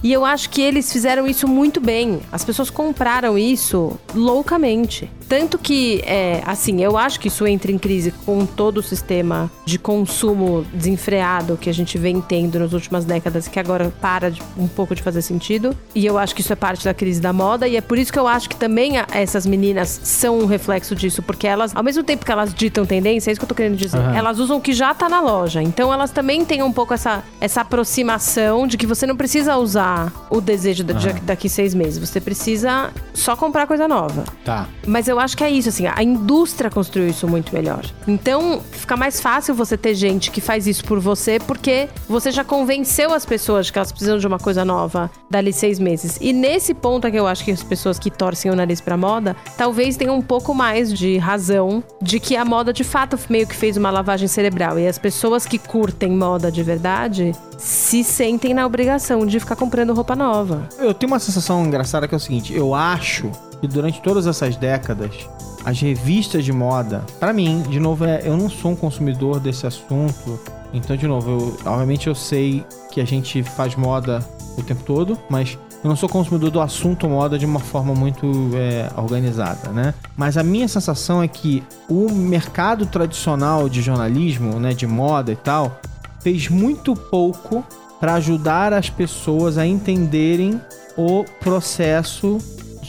E eu acho que eles fizeram isso muito bem. As pessoas compraram isso loucamente. Tanto que, é, assim, eu acho que isso entra em crise com todo o sistema de consumo desenfreado que a gente vem tendo nas últimas décadas, que agora para de- um pouco de fazer sentido. E eu acho que isso é parte da crise da moda. E é por isso que eu acho que também a- essas meninas são um reflexo disso. Porque elas, ao mesmo tempo que elas ditam tendência, é isso que eu tô querendo dizer. Aham. Elas usam o que já tá na loja. Então elas também têm um pouco essa, essa aproximação de que você não precisa usar o desejo de- Aham. daqui seis meses. Você precisa só comprar coisa nova. Tá. Mas eu acho que é isso, assim, a indústria construiu isso muito melhor. Então, fica mais fácil você ter gente que faz isso por você, porque você já convenceu as pessoas de que elas precisam de uma coisa nova dali seis meses. E nesse ponto é que eu acho que as pessoas que torcem o nariz pra moda, talvez tenham um pouco mais de razão de que a moda de fato meio que fez uma lavagem cerebral. E as pessoas que curtem moda de verdade se sentem na obrigação de ficar comprando roupa nova. Eu tenho uma sensação engraçada que é o seguinte: eu acho que durante todas essas décadas, as revistas de moda, pra mim, de novo, é, eu não sou um consumidor desse assunto. Então, de novo, eu, obviamente eu sei que a gente faz moda o tempo todo, mas eu não sou consumidor do assunto moda de uma forma muito é, organizada, né? Mas a minha sensação é que o mercado tradicional de jornalismo, né, de moda e tal, fez muito pouco para ajudar as pessoas a entenderem o processo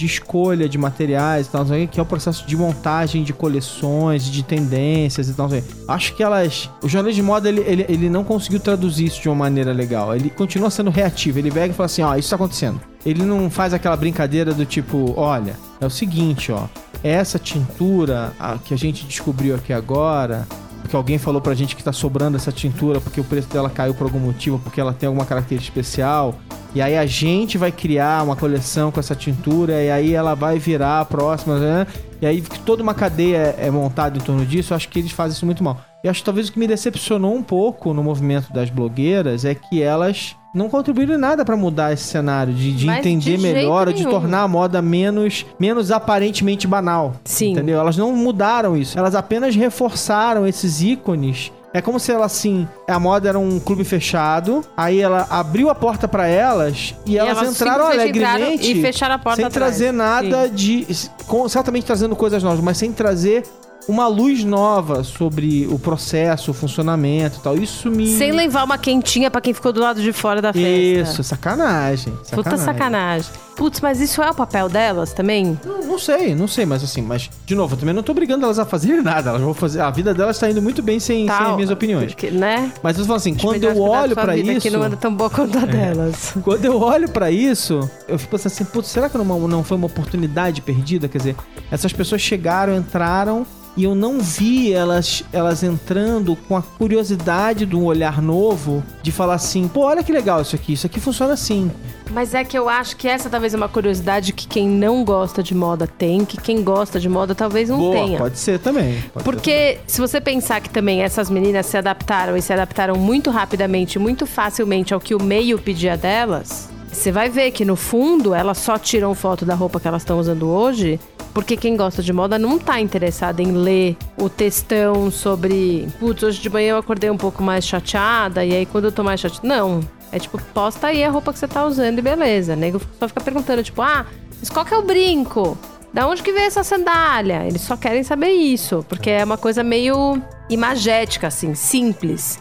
de escolha de materiais e tal, que é o processo de montagem de coleções, de tendências e tal. Acho que elas. O jornalismo de moda ele, ele, ele não conseguiu traduzir isso de uma maneira legal. Ele continua sendo reativo. Ele pega e fala assim: ó, isso tá acontecendo. Ele não faz aquela brincadeira do tipo: olha, é o seguinte, ó. Essa tintura a- que a gente descobriu aqui agora, porque alguém falou pra gente que tá sobrando essa tintura porque o preço dela caiu por algum motivo, porque ela tem alguma característica especial. E aí a gente vai criar uma coleção com essa tintura e aí ela vai virar a próxima, né? E aí toda uma cadeia é montada em torno disso. Eu acho que eles fazem isso muito mal. E acho que talvez o que me decepcionou um pouco no movimento das blogueiras é que elas não contribuíram em nada pra mudar esse cenário, de, de entender de melhor, ou de tornar a moda menos, menos aparentemente banal. Sim. Entendeu? Elas não mudaram isso. Elas apenas reforçaram esses ícones. É como se ela assim, a moda era um clube fechado, aí ela abriu a porta pra elas e, elas, elas entraram alegremente e fecharam a porta sem atrás. trazer nada de com, certamente trazendo coisas novas, mas sem trazer uma luz nova sobre o processo, o funcionamento e tal. Isso me Sem levar uma quentinha pra quem ficou do lado de fora da festa. Isso, sacanagem. Puta sacanagem. Putz, mas isso é o papel delas também? Não, não sei, não sei, mas assim, mas, de novo, eu também não tô obrigando elas a fazerem (laughs) nada. Elas vão fazer. A vida delas tá indo muito bem sem, sem Tal, minhas opiniões. Porque, né? Mas eu falo assim, quando eu olho vida, isso. Que não anda tão boa quanto a delas. (laughs) Quando eu olho pra isso, eu fico pensando assim, putz, será que não, não foi uma oportunidade perdida? Quer dizer, essas pessoas chegaram, entraram e eu não vi elas, elas entrando com a curiosidade de um olhar novo de falar assim, pô, olha que legal isso aqui, isso aqui funciona assim. Mas é que eu acho que essa talvez é uma curiosidade que quem não gosta de moda tem, que quem gosta de moda talvez não Boa, tenha. pode ser também. pode ser Porque se você pensar que também essas meninas se adaptaram e se adaptaram muito rapidamente, muito facilmente ao que o meio pedia delas, você vai ver que no fundo elas só tiram foto da roupa que elas estão usando hoje, porque quem gosta de moda não tá interessado em ler o textão sobre, putz, hoje de manhã eu acordei um pouco mais chateada e aí quando eu tô mais chateada, não. É tipo, posta aí a roupa que você tá usando e beleza. Nego só fica perguntando, tipo, ah, mas qual que é o brinco? Da onde que veio essa sandália? Eles só querem saber isso, porque é uma coisa meio imagética, assim, simples.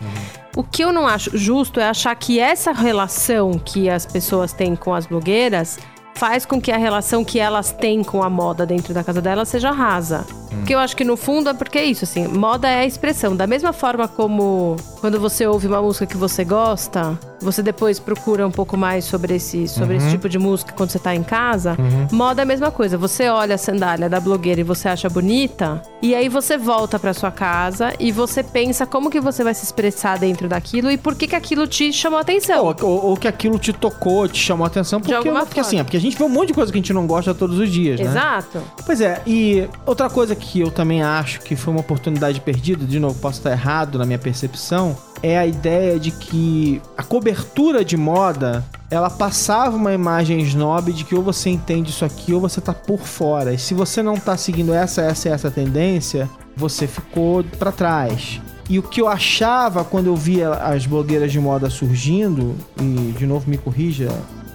O que eu não acho justo é achar que essa relação que as pessoas têm com as blogueiras faz com que a relação que elas têm com a moda dentro da casa delas seja rasa. Porque eu acho que no fundo é porque é isso, assim, moda é a expressão. Da mesma forma como quando você ouve uma música que você gosta, você depois procura um pouco mais sobre esse, sobre esse tipo de música quando você tá em casa. Moda é a mesma coisa. Você olha a sandália da blogueira e você acha bonita, e aí você volta pra sua casa e você pensa como que você vai se expressar dentro daquilo e por que que aquilo te chamou a atenção. Ou, ou- ou que aquilo te tocou, te chamou a atenção, porque, alguma porque forma. assim, é porque a gente vê um monte de coisa que a gente não gosta todos os dias, né? Exato. Pois é, e outra coisa que eu também acho que foi uma oportunidade perdida, de novo, posso estar errado na minha percepção, é a ideia de que a cobertura de moda, ela passava uma imagem snob de que ou você entende isso aqui ou você tá por fora. E se você não tá seguindo essa, essa e essa tendência, você ficou pra trás. E o que eu achava quando eu via as blogueiras de moda surgindo, e de novo me corrija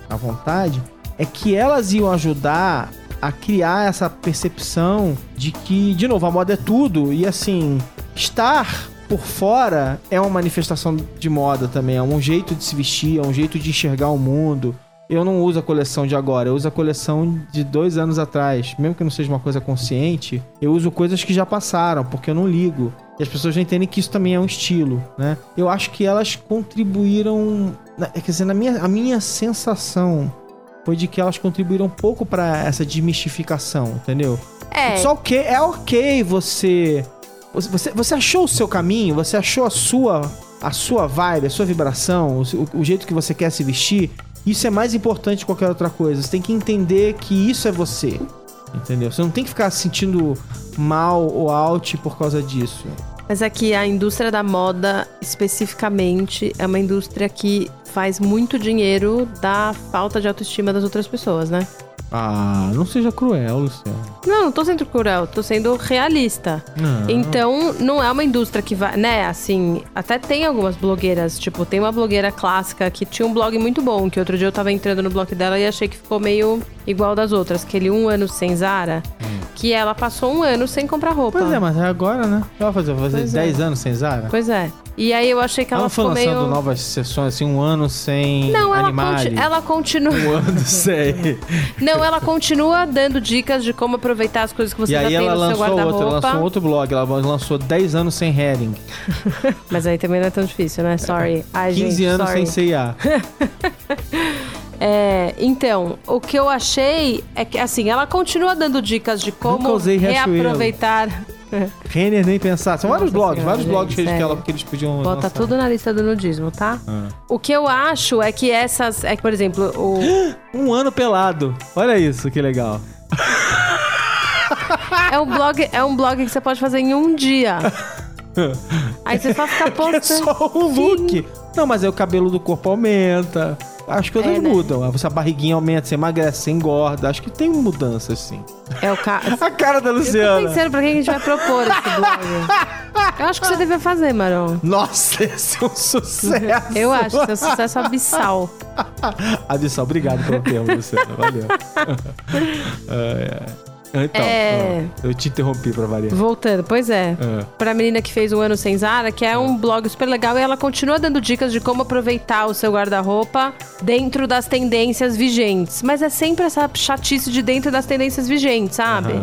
à vontade, é que elas iam ajudar a criar essa percepção de que, de novo, a moda é tudo. E assim, estar por fora é uma manifestação de moda também, é um jeito de se vestir, é um jeito de enxergar o mundo. Eu não uso a coleção de agora, eu uso a coleção de dois anos atrás. Mesmo que não seja uma coisa consciente, eu uso coisas que já passaram, porque eu não ligo. E as pessoas entendem que isso também é um estilo, né? Eu acho que elas contribuíram. Quer dizer, na minha, a minha sensação foi de que elas contribuíram um pouco pra essa desmistificação, entendeu? É. Só ok, é ok você, você- você. Achou o seu caminho, você achou a sua. A sua vibe, a sua vibração, o, o jeito que você quer se vestir. Isso é mais importante que qualquer outra coisa. Você tem que entender que isso é você. Entendeu? Você não tem que ficar se sentindo mal ou out por causa disso. Mas é que a indústria da moda, especificamente, é uma indústria que faz muito dinheiro da falta de autoestima das outras pessoas, né? Ah, não seja cruel, Luciano. Não, não tô sendo cruel, tô sendo realista. Não. Então, não é uma indústria que vai, né, assim, até tem algumas blogueiras, tipo, tem uma blogueira clássica que tinha um blog muito bom, que outro dia eu tava entrando no blog dela e achei que ficou meio igual das outras, aquele um ano sem Zara, que ela passou um ano sem comprar roupa. Pois é, mas é agora, né? Ela fazer, fazer Pois é. 10 anos sem Zara? Pois é. E aí eu achei que Ela ela não foi ficou lançando meio. novas sessões, assim, um ano sem Não, ela, conti- ela continua. Um ano (laughs) sem. Não, ela continua dando dicas de como aproveitar as coisas que você e já aí tem ela no seu lançou outro, ela guarda-roupa. lançou outro blog, ela lançou 10 anos sem Herring, (laughs) Mas aí também não é tão difícil, né? Sorry. Ai, 15 gente, anos sorry. sem CIA. (laughs) É, então, o que eu achei é que, assim, ela continua dando dicas de como reaproveitar. (laughs) Renner nem pensar. São vários blogs, senhora, vários blogs gente, que, ela, sério. que eles podiam Bota lançar. tudo na lista do nudismo, tá? Ah. O que eu acho é que essas. É que, por exemplo, o. (gasps) Um ano pelado. Olha isso, que legal. (laughs) É um blog, é um blog que você pode fazer em um dia. (laughs) Aí você só fica É postando. só o look. Não, mas aí o cabelo do corpo aumenta. As coisas É, né? mudam. A sua barriguinha aumenta, você emagrece, você engorda. Acho que tem mudanças, sim. É o ca... (laughs) A cara da Eu tô Luciana. pensando pra quem a gente vai propor esse (laughs) blog. Eu acho que você devia fazer, Maron. Nossa, esse é um sucesso. Eu acho que é um sucesso abissal. (laughs) Abissal, obrigado pelo termo, Luciana. Valeu. É, é. Então, É. eu te interrompi pra variar. Voltando, pois é. É. Pra menina que fez um ano sem Zara, que é um blog super legal e ela continua dando dicas de como aproveitar o seu guarda-roupa dentro das tendências vigentes. Mas é sempre essa chatice de dentro das tendências vigentes, sabe?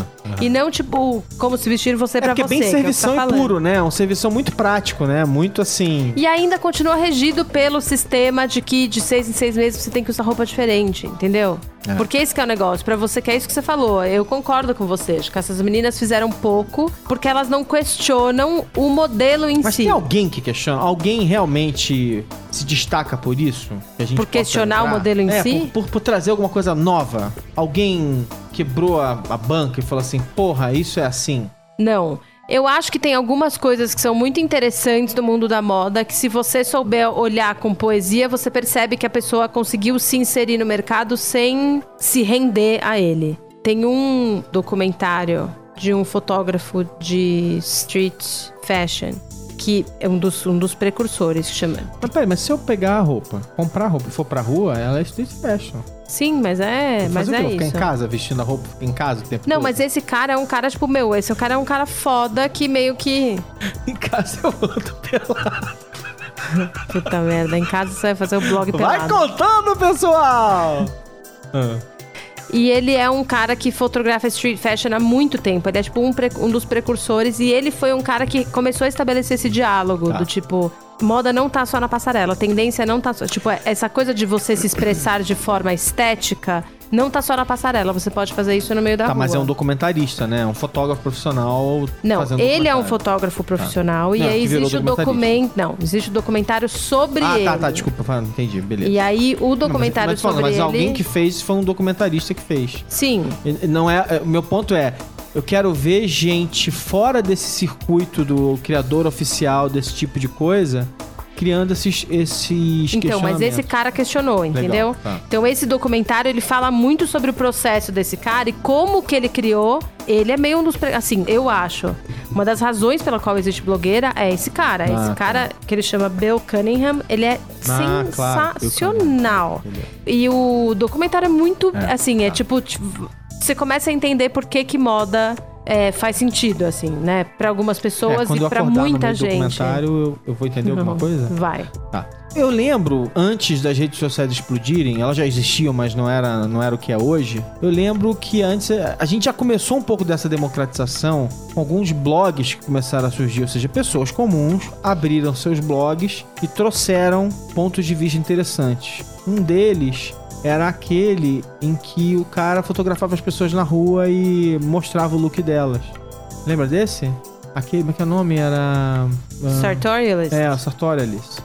E não tipo, como se vestir você É pra porque é você. bem é o que servição falando. puro, né? Um servição muito prático, né? Muito assim. E ainda continua regido pelo sistema de que de seis em seis meses você tem que usar roupa diferente, entendeu? É. Porque esse que é o negócio. Pra você que é isso que você falou. Eu concordo com você. Acho que essas meninas fizeram pouco porque elas não questionam o modelo em Mas si. tem alguém que questiona? Alguém realmente se destaca por isso? Que Por questionar o lembrar? modelo em É, si? Por, por- por trazer alguma coisa nova. Alguém quebrou a, a banca e falou assim: porra, isso é assim. Não. Eu acho que tem algumas coisas que são muito interessantes do mundo da moda, que se você souber olhar com poesia, você percebe que a pessoa conseguiu se inserir no mercado sem se render a ele. Tem um documentário de um fotógrafo de street fashion, que é um dos, um dos precursores, que chama. Mas peraí, mas se eu pegar a roupa, comprar a roupa e for pra rua, ela é street fashion. Sim, mas é, mas Fazer o quê? é Vou ficar isso. em casa vestindo a roupa, ficar em casa o tempo Não, todo? mas esse cara é um cara, tipo, meu, esse cara é um cara foda que meio que. (laughs) Em casa eu ando pelado. Puta merda, em casa você vai fazer o blog Vai pelado. contando, pessoal! Ah. E ele é um cara que fotografa street fashion há muito tempo. Ele é tipo um, um dos precursores. E ele foi um cara que começou a estabelecer esse diálogo Tá. do tipo. Moda não tá só na passarela, tendência não tá só. Tipo, essa coisa de você se expressar de forma estética não tá só na passarela. Você pode fazer isso no meio da Tá, rua. mas é um documentarista, né? Um fotógrafo profissional Não, ele é um fotógrafo profissional. E Não, aí existe o documento. Não, existe o documentário sobre Ah, ele. tá, tá, desculpa, entendi, beleza. E aí o Não, documentário mas, mas, falando, sobre mas ele. alguém que fez foi um documentarista que fez. Sim. Não é, é, o meu ponto é, eu quero ver gente fora desse circuito do criador oficial desse tipo de coisa criando esses esses Então, mas esse cara questionou, entendeu? tá. Então, esse documentário, ele fala muito sobre o processo desse cara e como que ele criou. Ele é meio um dos... Assim, eu acho. Uma das razões pela qual existe blogueira é esse cara. Ah, esse cara, que ele chama Bill Cunningham, ele é Ah, claro, sensacional. Beleza. E o documentário é muito, É, assim, é tá. tipo, tipo, você começa a entender por que que moda é, faz sentido, assim, né? Pra algumas É, pessoas quando e no muita do gente. documentário, eu, eu vou entender alguma Não, coisa? Vai. Tá. Eu lembro, antes das redes sociais explodirem, elas já existiam, mas não era, não era o que é hoje. Eu lembro que antes a gente já começou um pouco dessa democratização com alguns blogs que começaram a surgir, ou seja, pessoas comuns abriram seus blogs e trouxeram pontos de vista interessantes. Um deles era aquele em que o cara fotografava as pessoas na rua e mostrava o look delas. Lembra desse? Aquele, como é que é o nome? Era. ah, Sartorialist. é, a Sartorialis.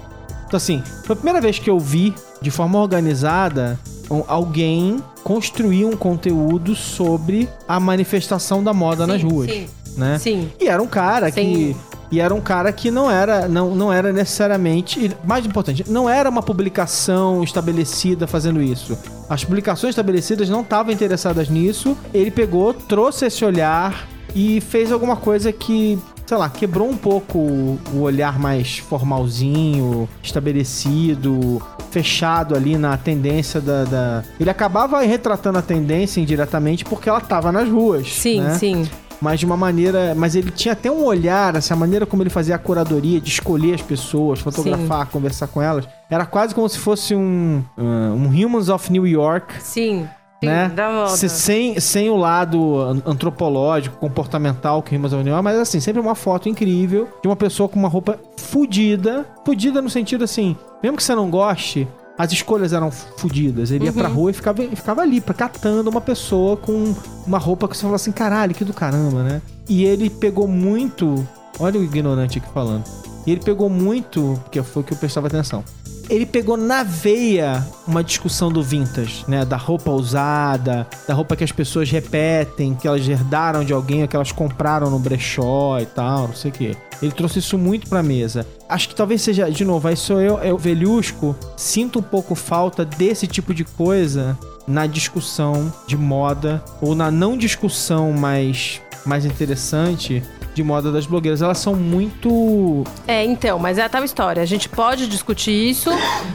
Então, assim, foi a primeira vez que eu vi, de forma organizada, alguém construir um conteúdo sobre a manifestação da moda nas ruas, Sim, né? sim. E era um cara que... E era um cara que não era, não, não era necessariamente... e Mais importante, não era uma publicação estabelecida fazendo isso. As publicações estabelecidas não estavam interessadas nisso. Ele pegou, trouxe esse olhar e fez alguma coisa que, sei lá, quebrou um pouco o olhar mais formalzinho, estabelecido, fechado ali na tendência da. da- Ele acabava retratando a tendência indiretamente porque ela tava nas ruas. Sim, né? sim. Mas de uma maneira. Mas ele tinha até um olhar, assim, a maneira como ele fazia a curadoria, de escolher as pessoas, fotografar, conversar com elas. Era quase como se fosse um, um, um Humans of New York. Sim. Sim, né? Se- Sem, sem o lado an- antropológico, comportamental que Rimas Avenue, mas assim, sempre uma foto incrível de uma pessoa com uma roupa fudida. Fudida no sentido assim, mesmo que você não goste, as escolhas eram fudidas. Ele ia pra rua e ficava, ficava ali, catando uma pessoa com uma roupa que você fala assim, caralho, que do caramba, né? E ele pegou muito. Olha o ignorante aqui falando. E ele pegou muito, porque foi o que eu prestava atenção ele pegou na veia uma discussão do vintage, né? Da roupa usada, da roupa que as pessoas repetem, que elas herdaram de alguém, que elas compraram no brechó e tal, não sei o quê. Ele trouxe isso muito pra mesa. Acho que talvez seja, de novo, aí sou eu, eu velhusco, sinto um pouco falta desse tipo de coisa na discussão de moda, ou na não discussão mais, mais interessante de moda das blogueiras. Elas são muito É, então, mas é a tal história. A gente pode discutir isso.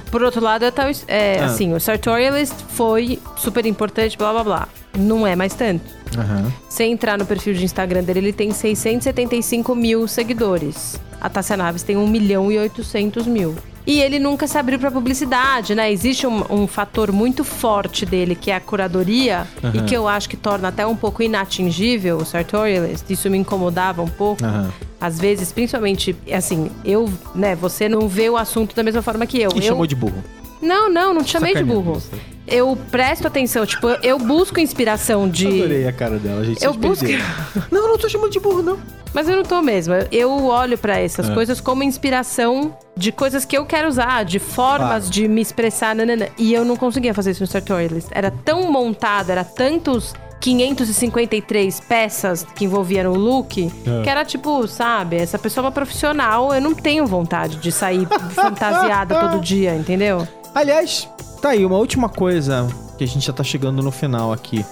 Por outro lado, é tal. É, Ah. assim, o Sartorialist foi super importante, blá blá blá. Não é mais tanto. Se entrar no perfil de Instagram dele, ele tem 675 mil seguidores. A Tássia Naves tem 1 milhão e 800 mil. E ele nunca se abriu pra publicidade, né? Existe um, um fator muito forte dele, que é a curadoria, e que eu acho que torna até um pouco inatingível o Sartorialist. Isso me incomodava um pouco. Aham. Às vezes, principalmente, assim, eu, né, você não vê o assunto da mesma forma que eu. E eu... chamou de burro. Não, não, não te chamei de burro. você. Eu presto atenção, tipo, eu busco inspiração de. Adorei a cara dela, gente. Eu busco-. Não, não tô chamando de burro, não. Mas eu não tô mesmo. Eu- olho pra essas É. coisas como inspiração de coisas que eu quero usar, de formas Claro. de me expressar. Nanana. E eu não conseguia fazer isso no Sartorialist. Era tão montado, era tantos 553 peças que envolvia no look, É. que era tipo, sabe, essa pessoa é uma profissional, eu não tenho vontade de sair (laughs) fantasiada todo dia, entendeu? Aliás, tá aí, uma última coisa que a gente já tá chegando no final aqui.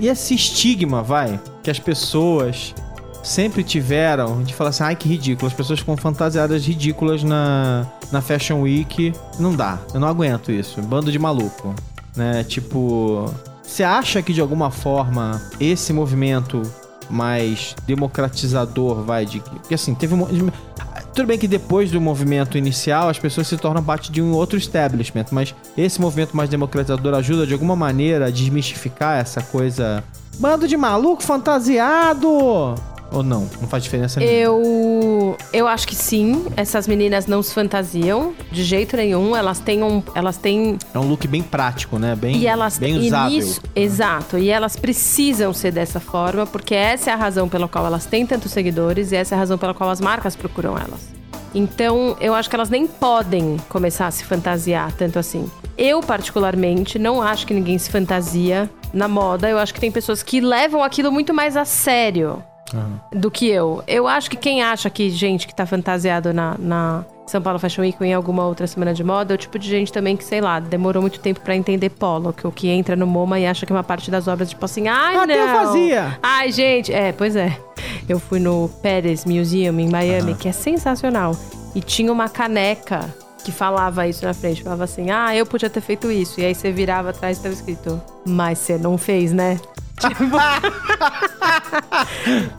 E esse estigma, vai, que as pessoas sempre tiveram de falar assim, ai que ridículo, as pessoas com fantasiadas ridículas na, na Fashion Week. Não dá, eu não aguento isso. Bando de maluco, né? Tipo, você acha que de alguma forma esse movimento mais democratizador, vai, de porque assim, teve um tudo bem que depois do movimento inicial as pessoas se tornam parte de um outro establishment, mas esse movimento mais democratizador ajuda de alguma maneira a desmistificar essa coisa. Bando de maluco fantasiado! Ou não? Não faz diferença nenhuma. Eu, eu acho que sim. Essas meninas não se fantasiam de jeito nenhum. Elas têm um, elas têm É um look bem prático, né? Bem, e elas bem e usável. nisso- exato. E elas precisam ser dessa forma porque essa é a razão pela qual elas têm tantos seguidores e essa é a razão pela qual as marcas procuram elas. Então, eu acho que elas nem podem começar a se fantasiar tanto assim. Eu, particularmente, não acho que ninguém se fantasia na moda. Eu acho que tem pessoas que levam aquilo muito mais a sério Aham. do que eu. Eu acho que quem acha que gente que tá fantasiado na, na São Paulo Fashion Week ou em alguma outra semana de moda é o tipo de gente também que, sei lá, demorou muito tempo pra entender polo, que o que entra no MoMA e acha que é uma parte das obras, tipo assim, ai, Até eu não. fazia. Ai, gente, é, pois é. Eu fui no Pérez Museum em Miami, que é sensacional. E tinha uma caneca que falava isso na frente. Falava assim, ah, eu podia ter feito isso. E aí você virava atrás e estava escrito, mas você não fez, né? (laughs) Tipo...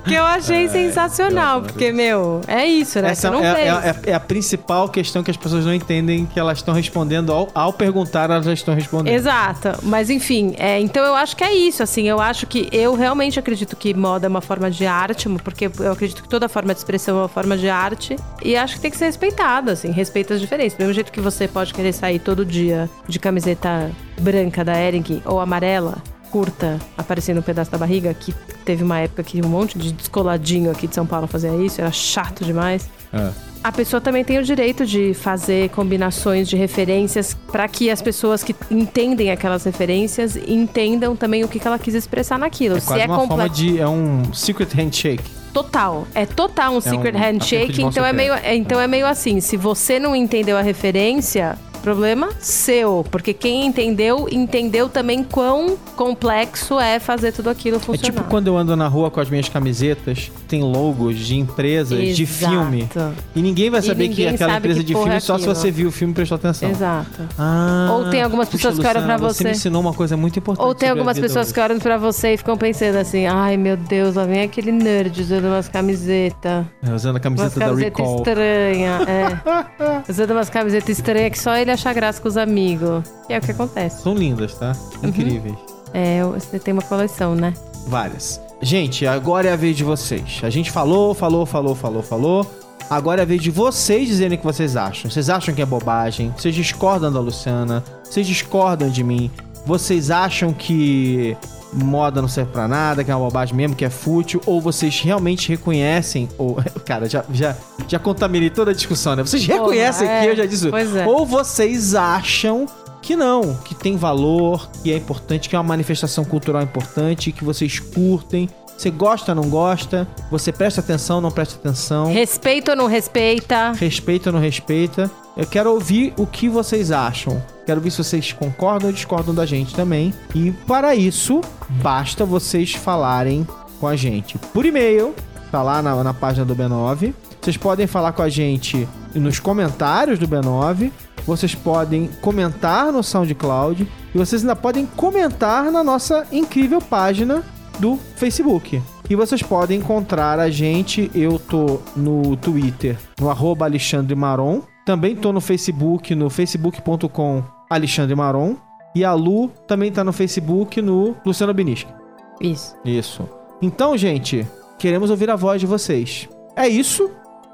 que eu achei sensacional, porque, meu, é isso, né? Essa você não é, fez. é- é a principal questão que as pessoas não entendem que elas estão respondendo ao, ao perguntar, elas já estão respondendo. Exato, mas enfim, é, então eu acho que é isso, assim, eu acho que eu realmente acredito que moda é uma forma de arte, porque eu acredito que toda forma de expressão é uma forma de arte e acho que tem que ser respeitado, assim, respeita as diferenças. Do mesmo jeito que você pode querer sair todo dia de camiseta branca da Ering ou amarela, curta, aparecendo um pedaço da barriga, que teve uma época que um monte de descoladinho aqui de São Paulo fazia isso, era chato demais É. a pessoa também tem o direito de fazer combinações de referências para que as pessoas que entendem aquelas referências entendam também o que, que ela quis expressar naquilo. É quase uma forma de. É um secret handshake. total, é total um secret um handshake, então é meio, é, então é meio assim, se você não entendeu a referência, Problema seu. Porque quem entendeu, entendeu também quão complexo é fazer tudo aquilo É funcionar. tipo quando eu ando na rua com as minhas camisetas, tem logos de empresas de Exato. filme. E ninguém vai saber que ninguém é aquela empresa que de porra filme é só se você viu o filme e prestou atenção. Exato. Ah, Ou tem algumas puxa, pessoas que olham Luciana, pra Você você. me ensinou uma coisa muito importante. Ou tem algumas pessoas hoje. que olham pra você e ficam pensando assim: ai meu Deus, lá vem aquele nerd usando umas camisetas. É, Usando a Umas camiseta da camisetas Recall. estranhas. É. (laughs) Usando umas camisetas estranhas que só ele acha graça com os amigos. E é o que acontece. São lindas, tá? Uhum. Incríveis. É, você tem uma coleção, né? Várias. Gente, agora é a vez de vocês. A gente falou, falou, falou, falou, falou. Agora é a vez de vocês dizerem o que vocês acham. Vocês acham que é bobagem? Vocês discordam da Luciana? Vocês discordam de mim? Vocês acham que moda não serve pra nada, que é uma bobagem mesmo, que é fútil? Ou vocês realmente reconhecem? Ou, (laughs) cara, já, já, já contaminei toda a discussão, né? Vocês Porra, reconhecem é. que eu já disse. Pois é. Ou vocês acham que não, que tem valor, que é importante, que é uma manifestação cultural importante, que vocês curtem. Você gosta, não gosta? Você presta atenção, não presta atenção? Respeita ou não respeita? Respeita ou não respeita? Eu quero ouvir o que vocês acham. Quero ver se vocês concordam ou discordam da gente também. E para isso, basta vocês falarem com a gente por e-mail, tá lá na, na página do B9. Vocês podem falar com a gente nos comentários do B9. Vocês podem comentar no SoundCloud. E vocês ainda podem comentar na nossa incrível página do Facebook. E vocês podem encontrar a gente. Eu tô no Twitter, no arroba Alexandre Maron. Também tô no Facebook, no facebook.com Alexandre Maron. E a Lu também tá no Facebook, no Luciano Binisca. Isso. Isso. Então, gente, queremos ouvir a voz de vocês. É isso.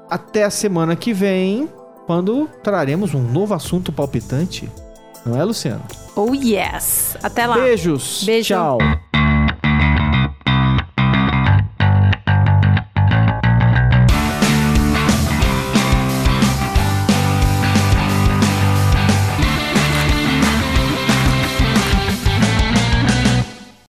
Até a semana que vem, quando traremos um novo assunto palpitante. Não é, Luciano? Oh yes. Até lá. Beijos. Beijo. Tchau.